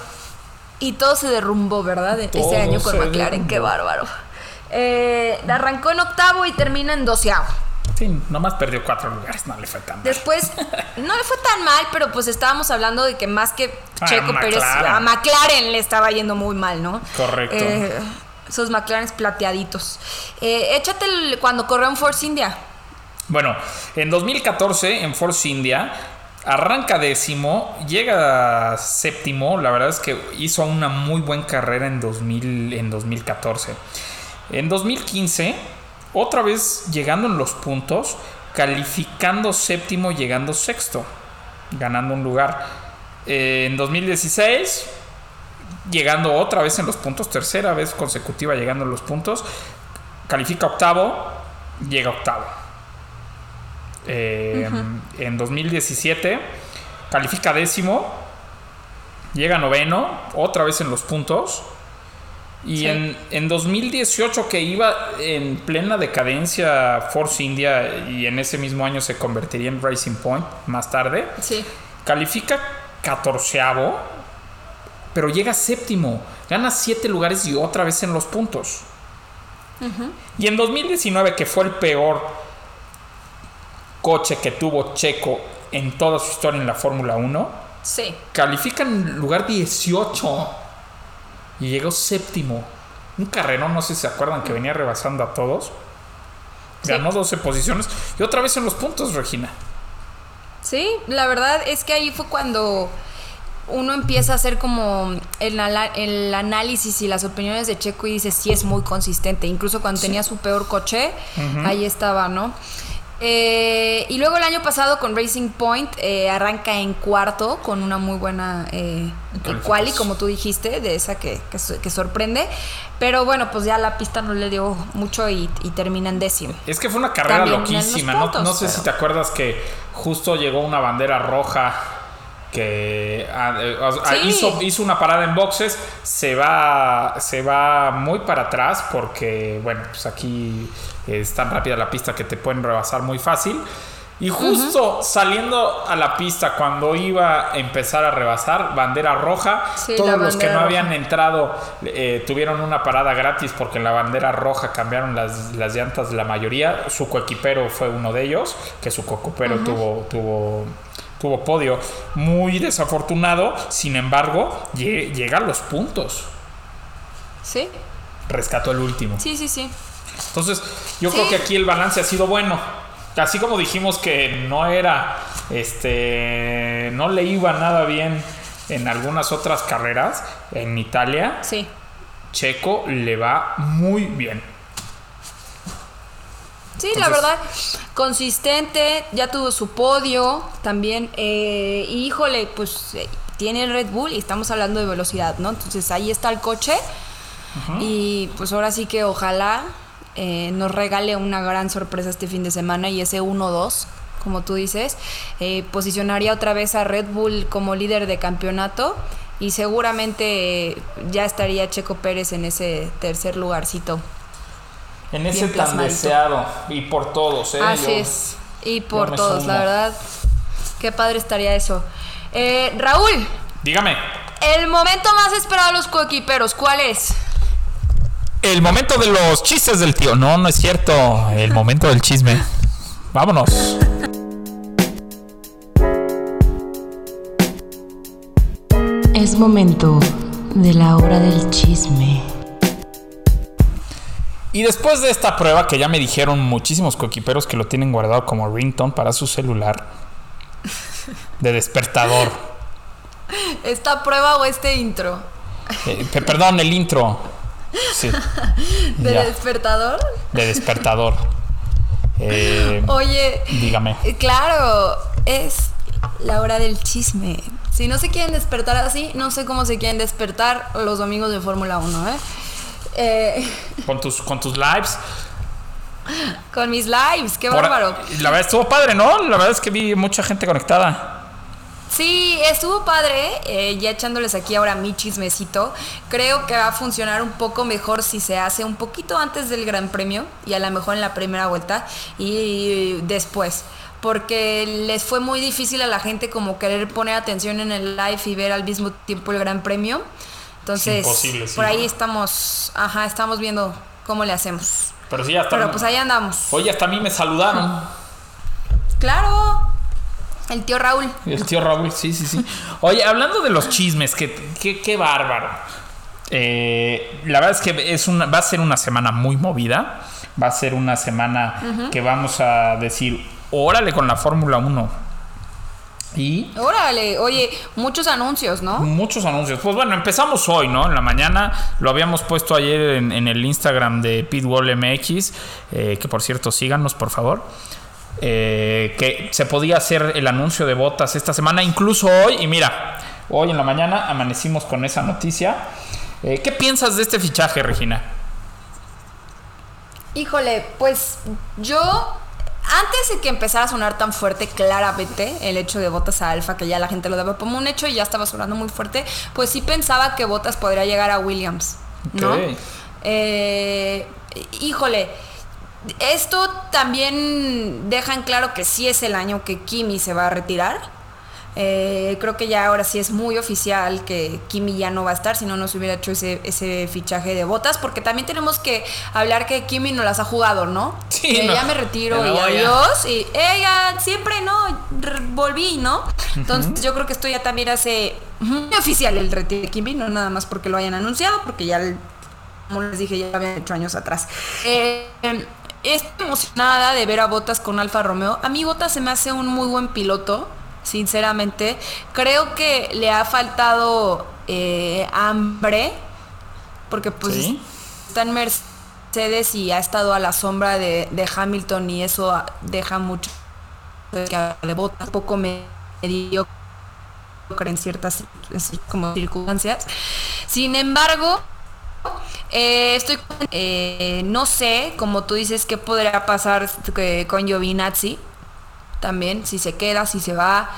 [SPEAKER 6] y todo se derrumbó, ¿verdad?
[SPEAKER 1] Todo
[SPEAKER 6] Ese año con McLaren, qué bárbaro. Eh, arrancó en octavo y termina en doceavo.
[SPEAKER 1] Sí, nomás perdió cuatro lugares, no le fue tan mal.
[SPEAKER 6] Después, no le fue tan mal, pero pues estábamos hablando de que más que
[SPEAKER 1] Ah,
[SPEAKER 6] Checo Pérez, a McLaren le estaba yendo muy mal, ¿no?
[SPEAKER 1] Correcto.
[SPEAKER 6] Eh, esos McLarens plateaditos. Eh, échate cuando corrió en Force India.
[SPEAKER 1] Bueno, en 2014 en Force India arranca décimo, llega séptimo. La verdad es que hizo una muy buena carrera en, 2000, en 2014. En 2015, otra vez llegando en los puntos, calificando séptimo, llegando sexto, ganando un lugar. Eh, en 2016 llegando otra vez en los puntos, tercera vez consecutiva llegando en los puntos. Califica octavo, llega octavo. Eh, En 2017 califica décimo, llega noveno, otra vez en los puntos. Y
[SPEAKER 6] Sí.
[SPEAKER 1] en, en 2018 que iba en plena decadencia Force India y en ese mismo año se convertiría en Racing Point más tarde,
[SPEAKER 6] Sí.
[SPEAKER 1] califica catorceavo, pero llega séptimo, gana siete lugares y otra vez en los puntos. Y en 2019, que fue el peor coche que tuvo Checo en toda su historia en la Fórmula 1,
[SPEAKER 6] Sí.
[SPEAKER 1] califica en lugar 18 y llegó séptimo. Un carrerón, no sé si se acuerdan que venía rebasando a todos.
[SPEAKER 6] Sí.
[SPEAKER 1] Ganó 12 posiciones y otra vez en los puntos, Regina.
[SPEAKER 6] Sí, la verdad es que ahí fue cuando uno empieza a hacer como el, el análisis y las opiniones de Checo y dice sí es muy consistente. Incluso cuando tenía su peor coche, ahí estaba, ¿no? Eh, y luego el año pasado con Racing Point eh, arranca en cuarto con una muy buena eh, quali, como tú dijiste, de esa que, que so- que sorprende. Pero bueno, pues ya la pista no le dio mucho y, y termina en décimo.
[SPEAKER 1] Es que fue una carrera
[SPEAKER 6] También
[SPEAKER 1] loquísima. No,
[SPEAKER 6] puntos,
[SPEAKER 1] no sé si te acuerdas que justo llegó una bandera roja que ah,
[SPEAKER 6] Sí.
[SPEAKER 1] hizo, hizo una parada en boxes. Se va, se va muy para atrás porque, bueno, pues aquí es tan rápida la pista que te pueden rebasar muy fácil. Y justo saliendo a la pista cuando iba a empezar a rebasar, bandera roja,
[SPEAKER 6] Sí,
[SPEAKER 1] todos los que no
[SPEAKER 6] roja.
[SPEAKER 1] habían entrado eh, tuvieron una parada gratis porque en la bandera roja cambiaron las, las llantas de la mayoría. Su coequipero fue uno de ellos, que su coequipero tuvo, tuvo, tuvo podio. Muy desafortunado, sin embargo, lle- llega a los puntos.
[SPEAKER 6] ¿Sí?
[SPEAKER 1] Rescató el último.
[SPEAKER 6] Sí, sí, sí.
[SPEAKER 1] Entonces, yo
[SPEAKER 6] Sí.
[SPEAKER 1] creo que aquí el balance ha sido bueno. Así como dijimos que no era, este, no le iba nada bien en algunas otras carreras en Italia,
[SPEAKER 6] Sí.
[SPEAKER 1] Checo le va muy bien.
[SPEAKER 6] Sí, la verdad, consistente, ya tuvo su podio también. eh, y híjole, pues eh, tiene el Red Bull y estamos hablando de velocidad, ¿no? Entonces ahí está el coche. Y pues ahora sí que ojalá eh, nos regale una gran sorpresa este fin de semana y ese 1-2, como tú dices, eh, posicionaría otra vez a Red Bull como líder de campeonato y seguramente eh, ya estaría Checo Pérez en ese tercer lugarcito.
[SPEAKER 1] En
[SPEAKER 6] Bien
[SPEAKER 1] ese tan
[SPEAKER 6] plasmadito.
[SPEAKER 1] deseado y por todos, ¿eh?
[SPEAKER 6] Así
[SPEAKER 1] Yo-
[SPEAKER 6] es. Y por todos,
[SPEAKER 1] sumo.
[SPEAKER 6] la verdad. Qué padre estaría eso. Eh, Raúl,
[SPEAKER 1] Dígame,
[SPEAKER 6] el momento más esperado de los coequiperos, ¿cuál es?
[SPEAKER 1] el momento de los chistes del tío. No, no es cierto. El momento del chisme. Vámonos.
[SPEAKER 4] Es momento de la hora del chisme.
[SPEAKER 1] Y después de esta prueba que ya me dijeron muchísimos coequiperos que lo tienen guardado como ringtone para su celular de despertador.
[SPEAKER 6] ¿Esta prueba o este intro?
[SPEAKER 1] Eh, pe- perdón, el intro. Sí,
[SPEAKER 6] ¿De
[SPEAKER 1] Ya.
[SPEAKER 6] despertador?
[SPEAKER 1] de despertador. Eh,
[SPEAKER 6] Oye,
[SPEAKER 1] dígame.
[SPEAKER 6] eh, claro, es la hora del chisme. Si no se quieren despertar así, no sé cómo se quieren despertar los domingos de Fórmula 1, ¿eh? Eh,
[SPEAKER 1] Con tus, con tus lives.
[SPEAKER 6] Con mis lives, qué
[SPEAKER 1] Por-
[SPEAKER 6] bárbaro.
[SPEAKER 1] La verdad estuvo padre, ¿no? La verdad es que vi mucha gente conectada.
[SPEAKER 6] Sí, estuvo padre, eh, ya echándoles aquí ahora mi chismecito. Creo que va a funcionar un poco mejor si se hace un poquito antes del Gran Premio y a lo mejor en la primera vuelta y después. Porque les fue muy difícil a la gente como querer poner atención en el live y ver al mismo tiempo el Gran Premio. Entonces,
[SPEAKER 1] imposible, sí.
[SPEAKER 6] por ahí estamos, ajá, estamos viendo cómo le hacemos.
[SPEAKER 1] Pero sí, hasta.
[SPEAKER 6] Pero pues ahí andamos.
[SPEAKER 1] Oye, hasta a mí me saludaron.
[SPEAKER 6] Claro, el tío Raúl.
[SPEAKER 1] El tío Raúl, sí, sí, sí. Oye, hablando de los chismes, que, que- qué bárbaro. Eh, la verdad es que es una, va a ser una semana muy movida. Va a ser una semana que vamos a decir, órale con la Fórmula 1. Y
[SPEAKER 6] Órale, oye, muchos anuncios, ¿no?
[SPEAKER 1] muchos anuncios. Pues bueno, empezamos hoy, ¿no? En la mañana. Lo habíamos puesto ayer en, en el Instagram de Pitwall MX. eh, que por cierto, síganos, por favor. Eh, que se podía hacer el anuncio de botas esta semana, incluso hoy. Y mira, Hoy en la mañana amanecimos con esa noticia. Eh, ¿Qué piensas de este fichaje, Regina?
[SPEAKER 6] Híjole, pues yo antes de que empezara a sonar tan fuerte claramente el hecho de Botas a Alfa, que ya la gente lo daba como un hecho y ya estaba sonando muy fuerte, pues sí pensaba que Botas podría llegar a Williams, ¿no? Eh, híjole, esto también deja en claro que sí es el año que Kimi se va a retirar. Eh, creo que ya ahora sí es muy oficial que Kimi ya no va a estar, si no nos hubiera hecho ese, ese fichaje de botas, porque también tenemos que hablar que Kimi no las ha jugado, ¿no?
[SPEAKER 1] Sí, no.
[SPEAKER 6] ya me retiro y adiós, y ella siempre no, volví, ¿no? Entonces yo creo que esto ya también hace muy oficial el retiro de Kimi, no nada más porque lo hayan anunciado, porque ya, como les dije, ya lo habían hecho años atrás. Eh, Estoy emocionada de ver a Botas con Alfa Romeo. A mí Botas se me hace un muy buen piloto, sinceramente. Creo que le ha faltado eh, hambre, porque pues
[SPEAKER 1] Sí.
[SPEAKER 6] está en Mercedes y ha estado a la sombra de, de Hamilton y eso deja mucho que de Botas, un poco medio en ciertas como circunstancias. Sin embargo, eh, estoy eh, no sé, como tú dices, qué podrá pasar que- con Giovinazzi también, si se queda, si se va,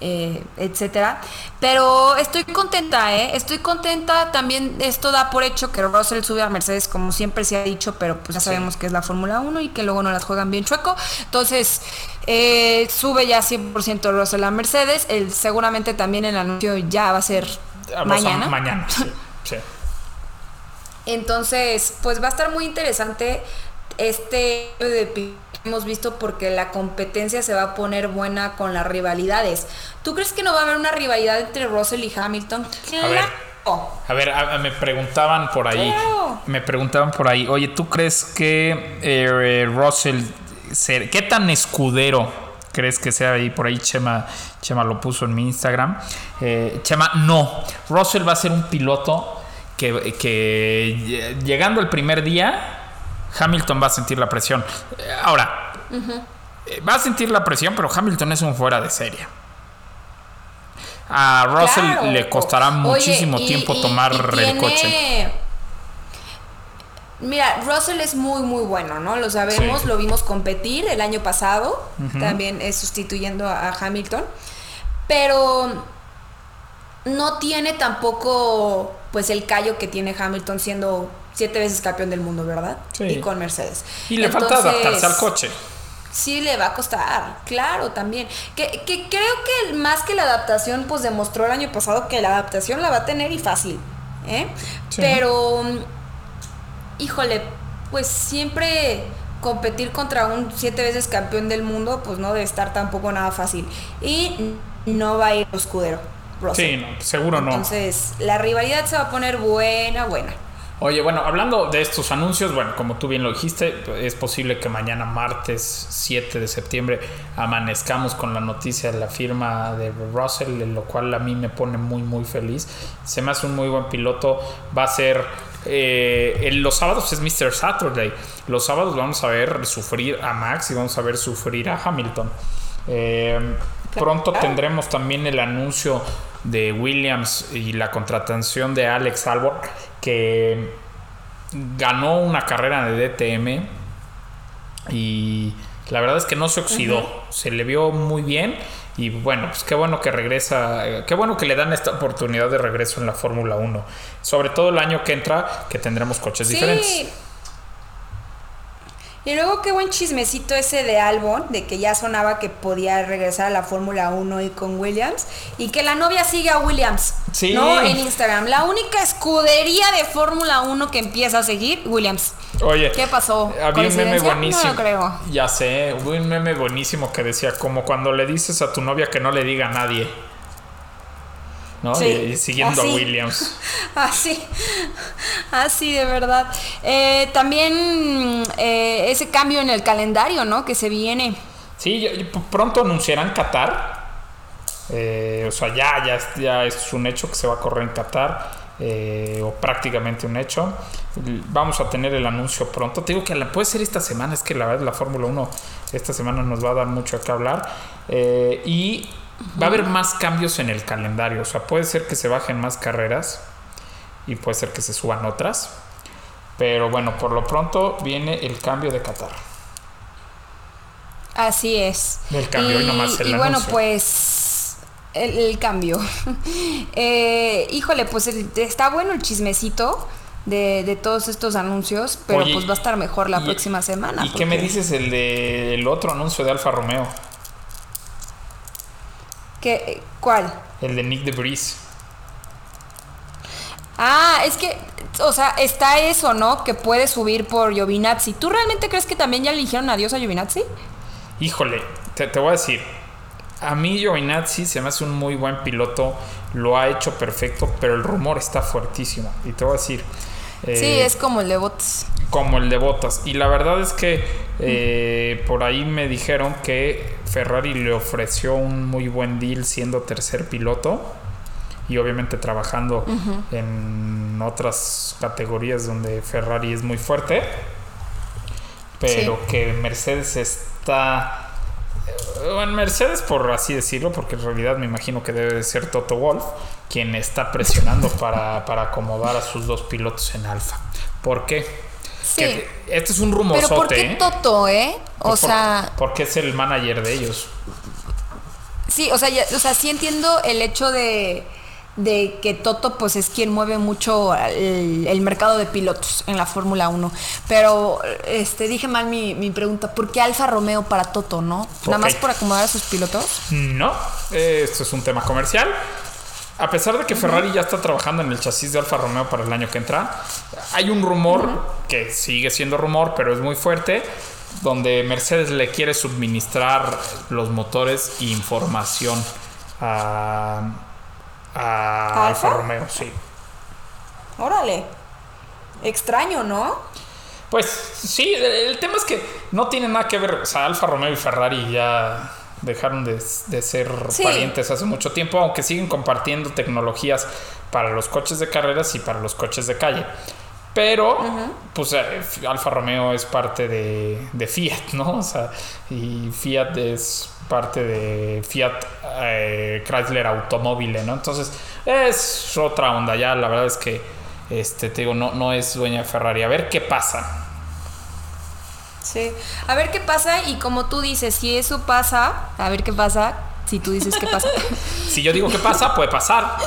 [SPEAKER 6] eh, etcétera. Pero estoy contenta, ¿eh? Estoy contenta. También esto da por hecho que Russell sube a Mercedes, como siempre se ha dicho, pero pues ya sabemos que es la Fórmula 1 y que luego no las juegan bien chueco. Entonces, eh, sube ya 100% Russell a Mercedes. El, seguramente también el anuncio ya va a ser
[SPEAKER 1] Vamos a-
[SPEAKER 6] mañana.
[SPEAKER 1] mañana, sí, sí.
[SPEAKER 6] Entonces, pues va a estar muy interesante este de hemos visto porque la competencia se va a poner buena con las rivalidades. ¿Tú crees que no va a haber una rivalidad entre Russell y Hamilton?
[SPEAKER 1] A ver. A ver, a- a- me preguntaban por ahí.
[SPEAKER 6] Claro.
[SPEAKER 1] Me preguntaban por ahí, oye, ¿tú crees que eh, Russell, ser- qué tan escudero crees que sea ahí? Por ahí Chema, Chema lo puso en mi Instagram. Eh, Chema, no. Russell va a ser un piloto que, que lle- llegando el primer día, Hamilton va a sentir la presión. Eh, Ahora, eh, va a sentir la presión, pero Hamilton es un fuera de serie. A Russell
[SPEAKER 6] Claro.
[SPEAKER 1] le costará
[SPEAKER 6] Oye,
[SPEAKER 1] muchísimo
[SPEAKER 6] y-
[SPEAKER 1] tiempo
[SPEAKER 6] y-
[SPEAKER 1] tomar
[SPEAKER 6] y
[SPEAKER 1] el coche.
[SPEAKER 6] Mira, Russell es muy, muy bueno, ¿no? Lo sabemos,
[SPEAKER 1] Sí.
[SPEAKER 6] lo vimos competir el año pasado, también eh, sustituyendo a Hamilton, pero no tiene tampoco, pues, el callo que tiene Hamilton siendo siete veces campeón del mundo, ¿verdad?
[SPEAKER 1] Sí.
[SPEAKER 6] Y con Mercedes.
[SPEAKER 1] Y le falta adaptarse al coche.
[SPEAKER 6] Sí, le va a costar, claro, también. Que, que creo que más que la adaptación, pues demostró el año pasado que la adaptación la va a tener y fácil, ¿eh?
[SPEAKER 1] Sí.
[SPEAKER 6] Pero, híjole, pues siempre competir contra un siete veces campeón del mundo, pues no debe estar tampoco nada fácil. Y no va a ir escudero. Russell.
[SPEAKER 1] Sí, no, seguro no.
[SPEAKER 6] Entonces, la rivalidad se va a poner buena, buena.
[SPEAKER 1] Oye, bueno, hablando de estos anuncios, bueno, como tú bien lo dijiste, es posible que mañana martes 7 de septiembre amanezcamos con la noticia de la firma de Russell, lo cual a mí me pone muy, muy feliz. Se me hace un muy buen piloto. Va a ser... eh, en los sábados es Mr. Saturday. Los sábados vamos a ver sufrir a Max y vamos a ver sufrir a Hamilton. Eh, pronto tendremos también el anuncio de Williams y la contratación de Alex Albon, que ganó una carrera de DTM y la verdad es que no se oxidó, se le vio muy bien y bueno, pues qué bueno que regresa, qué bueno que le dan esta oportunidad de regreso en la Fórmula 1, sobre todo el año que entra que tendremos coches diferentes.
[SPEAKER 6] Y luego qué buen chismecito ese de Albon, de que ya sonaba que podía regresar a la Fórmula 1 y con Williams, y que la novia sigue a Williams,
[SPEAKER 1] Sí.
[SPEAKER 6] ¿no? En Instagram. La única escudería de Fórmula 1 que empieza a seguir, Williams.
[SPEAKER 1] Oye,
[SPEAKER 6] ¿Qué pasó?
[SPEAKER 1] Había un meme buenísimo.
[SPEAKER 6] No lo creo.
[SPEAKER 1] Ya sé, hubo un meme buenísimo que decía como cuando le dices a tu novia que no le diga a nadie. ¿No?
[SPEAKER 6] Sí,
[SPEAKER 1] y, y siguiendo
[SPEAKER 6] así.
[SPEAKER 1] a Williams.
[SPEAKER 6] Así, así de verdad. Eh, también eh, ese cambio en el calendario, ¿no? Que se viene.
[SPEAKER 1] Sí, yo- yo- pronto anunciarán Qatar. Eh, o sea, ya, ya, es- ya es un hecho que se va a correr en Qatar. eh, o prácticamente un hecho. Vamos a tener el anuncio pronto. Te digo que la, puede ser esta semana. Es que la verdad la Fórmula 1 esta semana nos va a dar mucho que hablar. Eh, y Va a haber más cambios en el calendario. O sea, puede ser que se bajen más carreras y puede ser que se suban otras. Pero bueno, por lo pronto viene el cambio de Qatar.
[SPEAKER 6] Así es.
[SPEAKER 1] El cambio y nomás el
[SPEAKER 6] y bueno, pues el, el cambio. Eh, híjole, pues el- está bueno el chismecito de, de todos estos anuncios, pero
[SPEAKER 1] Oye,
[SPEAKER 6] pues va a estar mejor la
[SPEAKER 1] y-
[SPEAKER 6] próxima semana.
[SPEAKER 1] ¿Y qué me dices el del otro anuncio de Alfa Romeo?
[SPEAKER 6] ¿Qué- ¿Cuál?
[SPEAKER 1] El de Nick de Vries.
[SPEAKER 6] Ah, es que, o sea, está eso, ¿no? Que puede subir por Giovinazzi. ¿Tú realmente crees que también ya le dijeron adiós a Giovinazzi?
[SPEAKER 1] Híjole, te, te voy a decir. A mí Giovinazzi se me hace un muy buen piloto. Lo ha hecho perfecto, pero el rumor está fuertísimo. Y te voy a decir. eh,
[SPEAKER 6] sí, es como el de Bottas.
[SPEAKER 1] como el de Botas. Y la verdad es que eh, por ahí me dijeron que Ferrari le ofreció un muy buen deal siendo tercer piloto y obviamente trabajando en otras categorías donde Ferrari es muy fuerte. Pero que Mercedes está... eh, Bueno, Mercedes por así decirlo, porque en realidad me imagino que debe de ser Toto Wolf quien está presionando para, para acomodar a sus dos pilotos en Alfa. ¿Por qué?
[SPEAKER 6] Sí.
[SPEAKER 1] Que este es un rumosote,
[SPEAKER 6] Pero ¿por qué
[SPEAKER 1] ¿eh?
[SPEAKER 6] Toto, eh? O
[SPEAKER 1] por-
[SPEAKER 6] sea,
[SPEAKER 1] porque es el manager de ellos.
[SPEAKER 6] sí, o sea, ya- o sea, sí entiendo el hecho de, de que Toto pues es quien mueve mucho el, el mercado de pilotos en la Fórmula 1. Pero este dije mal mi, mi pregunta, ¿por qué Alfa Romeo para Toto, no? Nada más por acomodar a sus pilotos.
[SPEAKER 1] No, eh, esto es un tema comercial. A pesar de que Ferrari ya está trabajando en el chasis de Alfa Romeo para el año que entra, hay un rumor que sigue siendo rumor, pero es muy fuerte, donde Mercedes le quiere suministrar los motores e información a, a
[SPEAKER 6] ¿A
[SPEAKER 1] Alfa? Romeo, sí.
[SPEAKER 6] Órale. Extraño, ¿no?
[SPEAKER 1] Pues sí, el tema es que no tiene nada que ver, o sea, Alfa Romeo y Ferrari ya dejaron de, de ser
[SPEAKER 6] Sí.
[SPEAKER 1] parientes hace mucho tiempo, aunque siguen compartiendo tecnologías para los coches de carreras y para los coches de calle. Pero, pues eh, Alfa Romeo es parte de, de Fiat, ¿no? O sea, y Fiat es parte de Fiat eh, Chrysler Automóvil, ¿no? Entonces, es otra onda. Ya la verdad es que, este, te digo, no, no es dueña de Ferrari. A ver qué pasa.
[SPEAKER 6] Sí. A ver qué pasa y como tú dices, si eso pasa, a ver qué pasa, si tú dices qué pasa,
[SPEAKER 1] Si yo digo que pasa, puede pasar.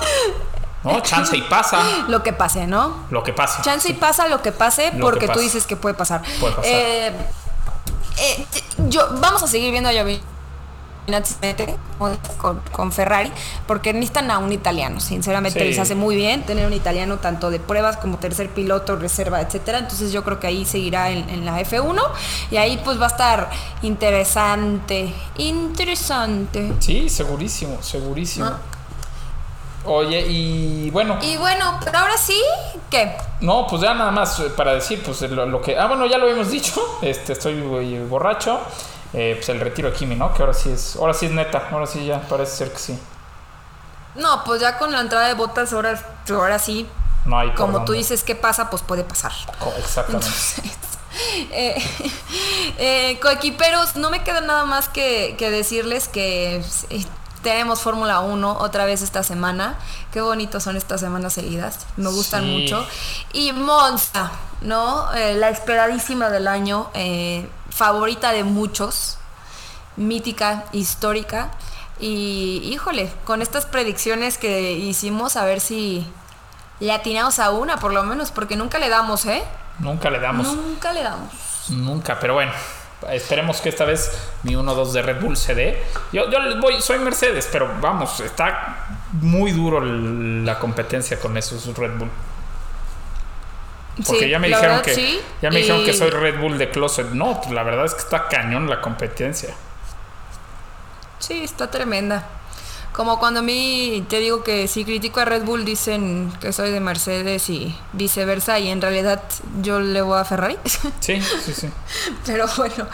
[SPEAKER 1] ¿No? Chance y pasa
[SPEAKER 6] lo que pase, ¿no?
[SPEAKER 1] lo que pase.
[SPEAKER 6] Chance y pasa lo que pase
[SPEAKER 1] Lo
[SPEAKER 6] porque
[SPEAKER 1] que
[SPEAKER 6] tú dices que puede pasar.
[SPEAKER 1] Puede pasar.
[SPEAKER 6] Eh, eh, yo, vamos a seguir viendo a Giovinazzi con, con- Ferrari porque necesitan a un italiano. Sinceramente
[SPEAKER 1] Sí.
[SPEAKER 6] les hace muy bien tener un italiano tanto de pruebas como tercer piloto, reserva, etcétera. Entonces yo creo que ahí seguirá en, en la F1 y ahí pues va a estar interesante, interesante.
[SPEAKER 1] Sí, segurísimo, segurísimo.
[SPEAKER 6] Ah.
[SPEAKER 1] Oye, y bueno,
[SPEAKER 6] Y bueno, pero ahora sí, ¿qué?
[SPEAKER 1] no, pues ya nada más eh, para decir, pues lo, lo que. Ah, bueno, ya lo habíamos dicho. Este, estoy eh, borracho. Eh, pues el retiro de Kimi, ¿no? Que ahora sí es. Ahora sí es neta. Ahora sí ya parece ser que sí.
[SPEAKER 6] No, pues ya con la entrada de botas, ahora, ahora sí,
[SPEAKER 1] No hay
[SPEAKER 6] como tú dices, ¿qué pasa? Pues puede pasar.
[SPEAKER 1] Exactamente.
[SPEAKER 6] Eh, eh, coequiperos, no me queda nada más que, que decirles que eh, tenemos Fórmula 1 otra vez esta semana. Qué bonitos son estas semanas seguidas. Me gustan
[SPEAKER 1] Sí.
[SPEAKER 6] mucho. Y Monza, ¿no? Eh, la esperadísima del año, eh, favorita de muchos, mítica, histórica. Y híjole, con estas predicciones que hicimos, a ver si le atinamos a una, por lo menos, porque nunca le damos, ¿eh?
[SPEAKER 1] Nunca le damos.
[SPEAKER 6] Nunca le damos.
[SPEAKER 1] Nunca, pero bueno. Esperemos que esta vez mi 1-2 de Red Bull se dé. Yo, yo les voy, soy Mercedes, pero vamos, está muy duro la competencia con esos Red Bull. Porque
[SPEAKER 6] Sí,
[SPEAKER 1] ya me dijeron
[SPEAKER 6] verdad,
[SPEAKER 1] que
[SPEAKER 6] sí,
[SPEAKER 1] ya me dijeron que soy Red Bull de closet. No, la verdad es que está cañón la competencia.
[SPEAKER 6] Sí, está tremenda. Como cuando a mí te digo que si critico a Red Bull dicen que soy de Mercedes y viceversa y en realidad yo le voy a Ferrari.
[SPEAKER 1] Sí, sí, sí.
[SPEAKER 6] Pero bueno,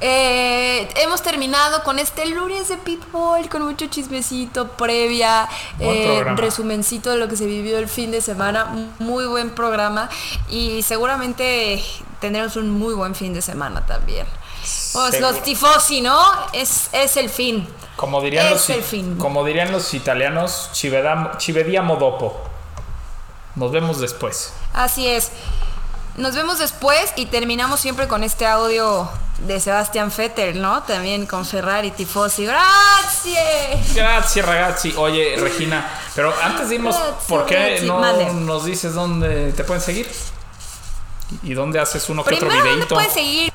[SPEAKER 6] eh, hemos terminado con este lunes de Pitbull con mucho chismecito previa, eh, resumencito de lo que se vivió el fin de semana, muy buen programa y seguramente tendremos un muy buen fin de semana también. Pues
[SPEAKER 1] Seguro.
[SPEAKER 6] los tifosi, ¿no? Es, es el fin.
[SPEAKER 1] Como dirían, los,
[SPEAKER 6] Es el fin.
[SPEAKER 1] como dirían los italianos, ci vedam- ci vediamo dopo. Nos vemos después.
[SPEAKER 6] Así es. Nos vemos después y terminamos siempre con este audio de Sebastián Vettel, ¿no? También con Ferrari Tifosi. ¡Gracias!
[SPEAKER 1] Gracias, ragazzi. Oye, Regina, pero antes
[SPEAKER 6] Grazie,
[SPEAKER 1] ¿por qué no nos dices dónde te pueden seguir? ¿Y dónde haces uno que otro
[SPEAKER 6] Primero, ¿dónde
[SPEAKER 1] videito?
[SPEAKER 6] pueden seguir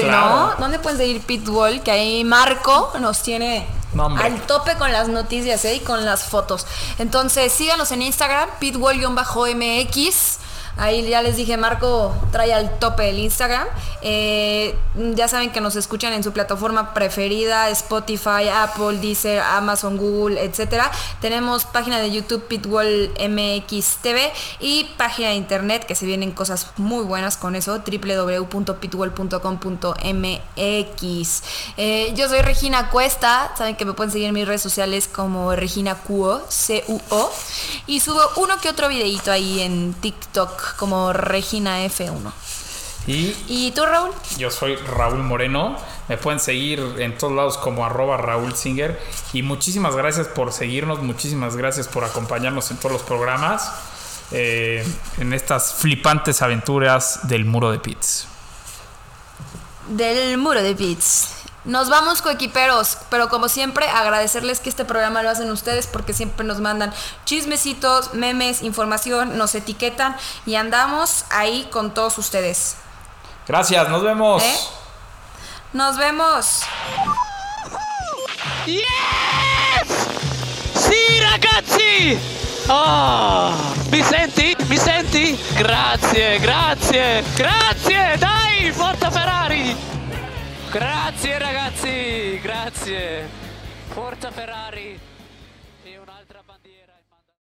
[SPEAKER 1] Claro.
[SPEAKER 6] no? ¿Dónde pueden seguir Pitwall? Que ahí Marco nos tiene al tope con las noticias ¿eh? y con las fotos. Entonces, síganos en Instagram, pitwall-mx. Ahí ya les dije, Marco trae al tope el Instagram. Eh, ya saben que nos escuchan en su plataforma preferida, Spotify, Apple, Deezer, Amazon, Google, etcétera. Tenemos página de YouTube Pitwall MX TV y página de internet que se vienen cosas muy buenas con eso, www.pitwall.com.mx. Eh, yo soy Regina Cuesta, saben que me pueden seguir en mis redes sociales como Regina Cuo, C-U-O, y subo uno que otro videito ahí en TikTok como Regina F1.
[SPEAKER 1] Y
[SPEAKER 6] ¿Y tú, Raúl?
[SPEAKER 1] yo soy Raúl Moreno. Me pueden seguir en todos lados como arroba Raúl Singer. Y muchísimas gracias por seguirnos. Muchísimas gracias por acompañarnos en todos los programas. eh, en estas flipantes aventuras del muro de Pits.
[SPEAKER 6] Del muro de Beats. Nos vamos coequiperos, pero como siempre agradecerles que este programa lo hacen ustedes porque siempre nos mandan chismecitos, memes, información, nos etiquetan y andamos ahí con todos ustedes.
[SPEAKER 1] Gracias, nos vemos.
[SPEAKER 6] ¿Eh? Nos vemos.
[SPEAKER 5] Sì ragazzi! Oh, mi senti? Mi senti? Grazie, grazie, grazie! Dai, forza Ferrari! Grazie ragazzi, grazie! Forza Ferrari!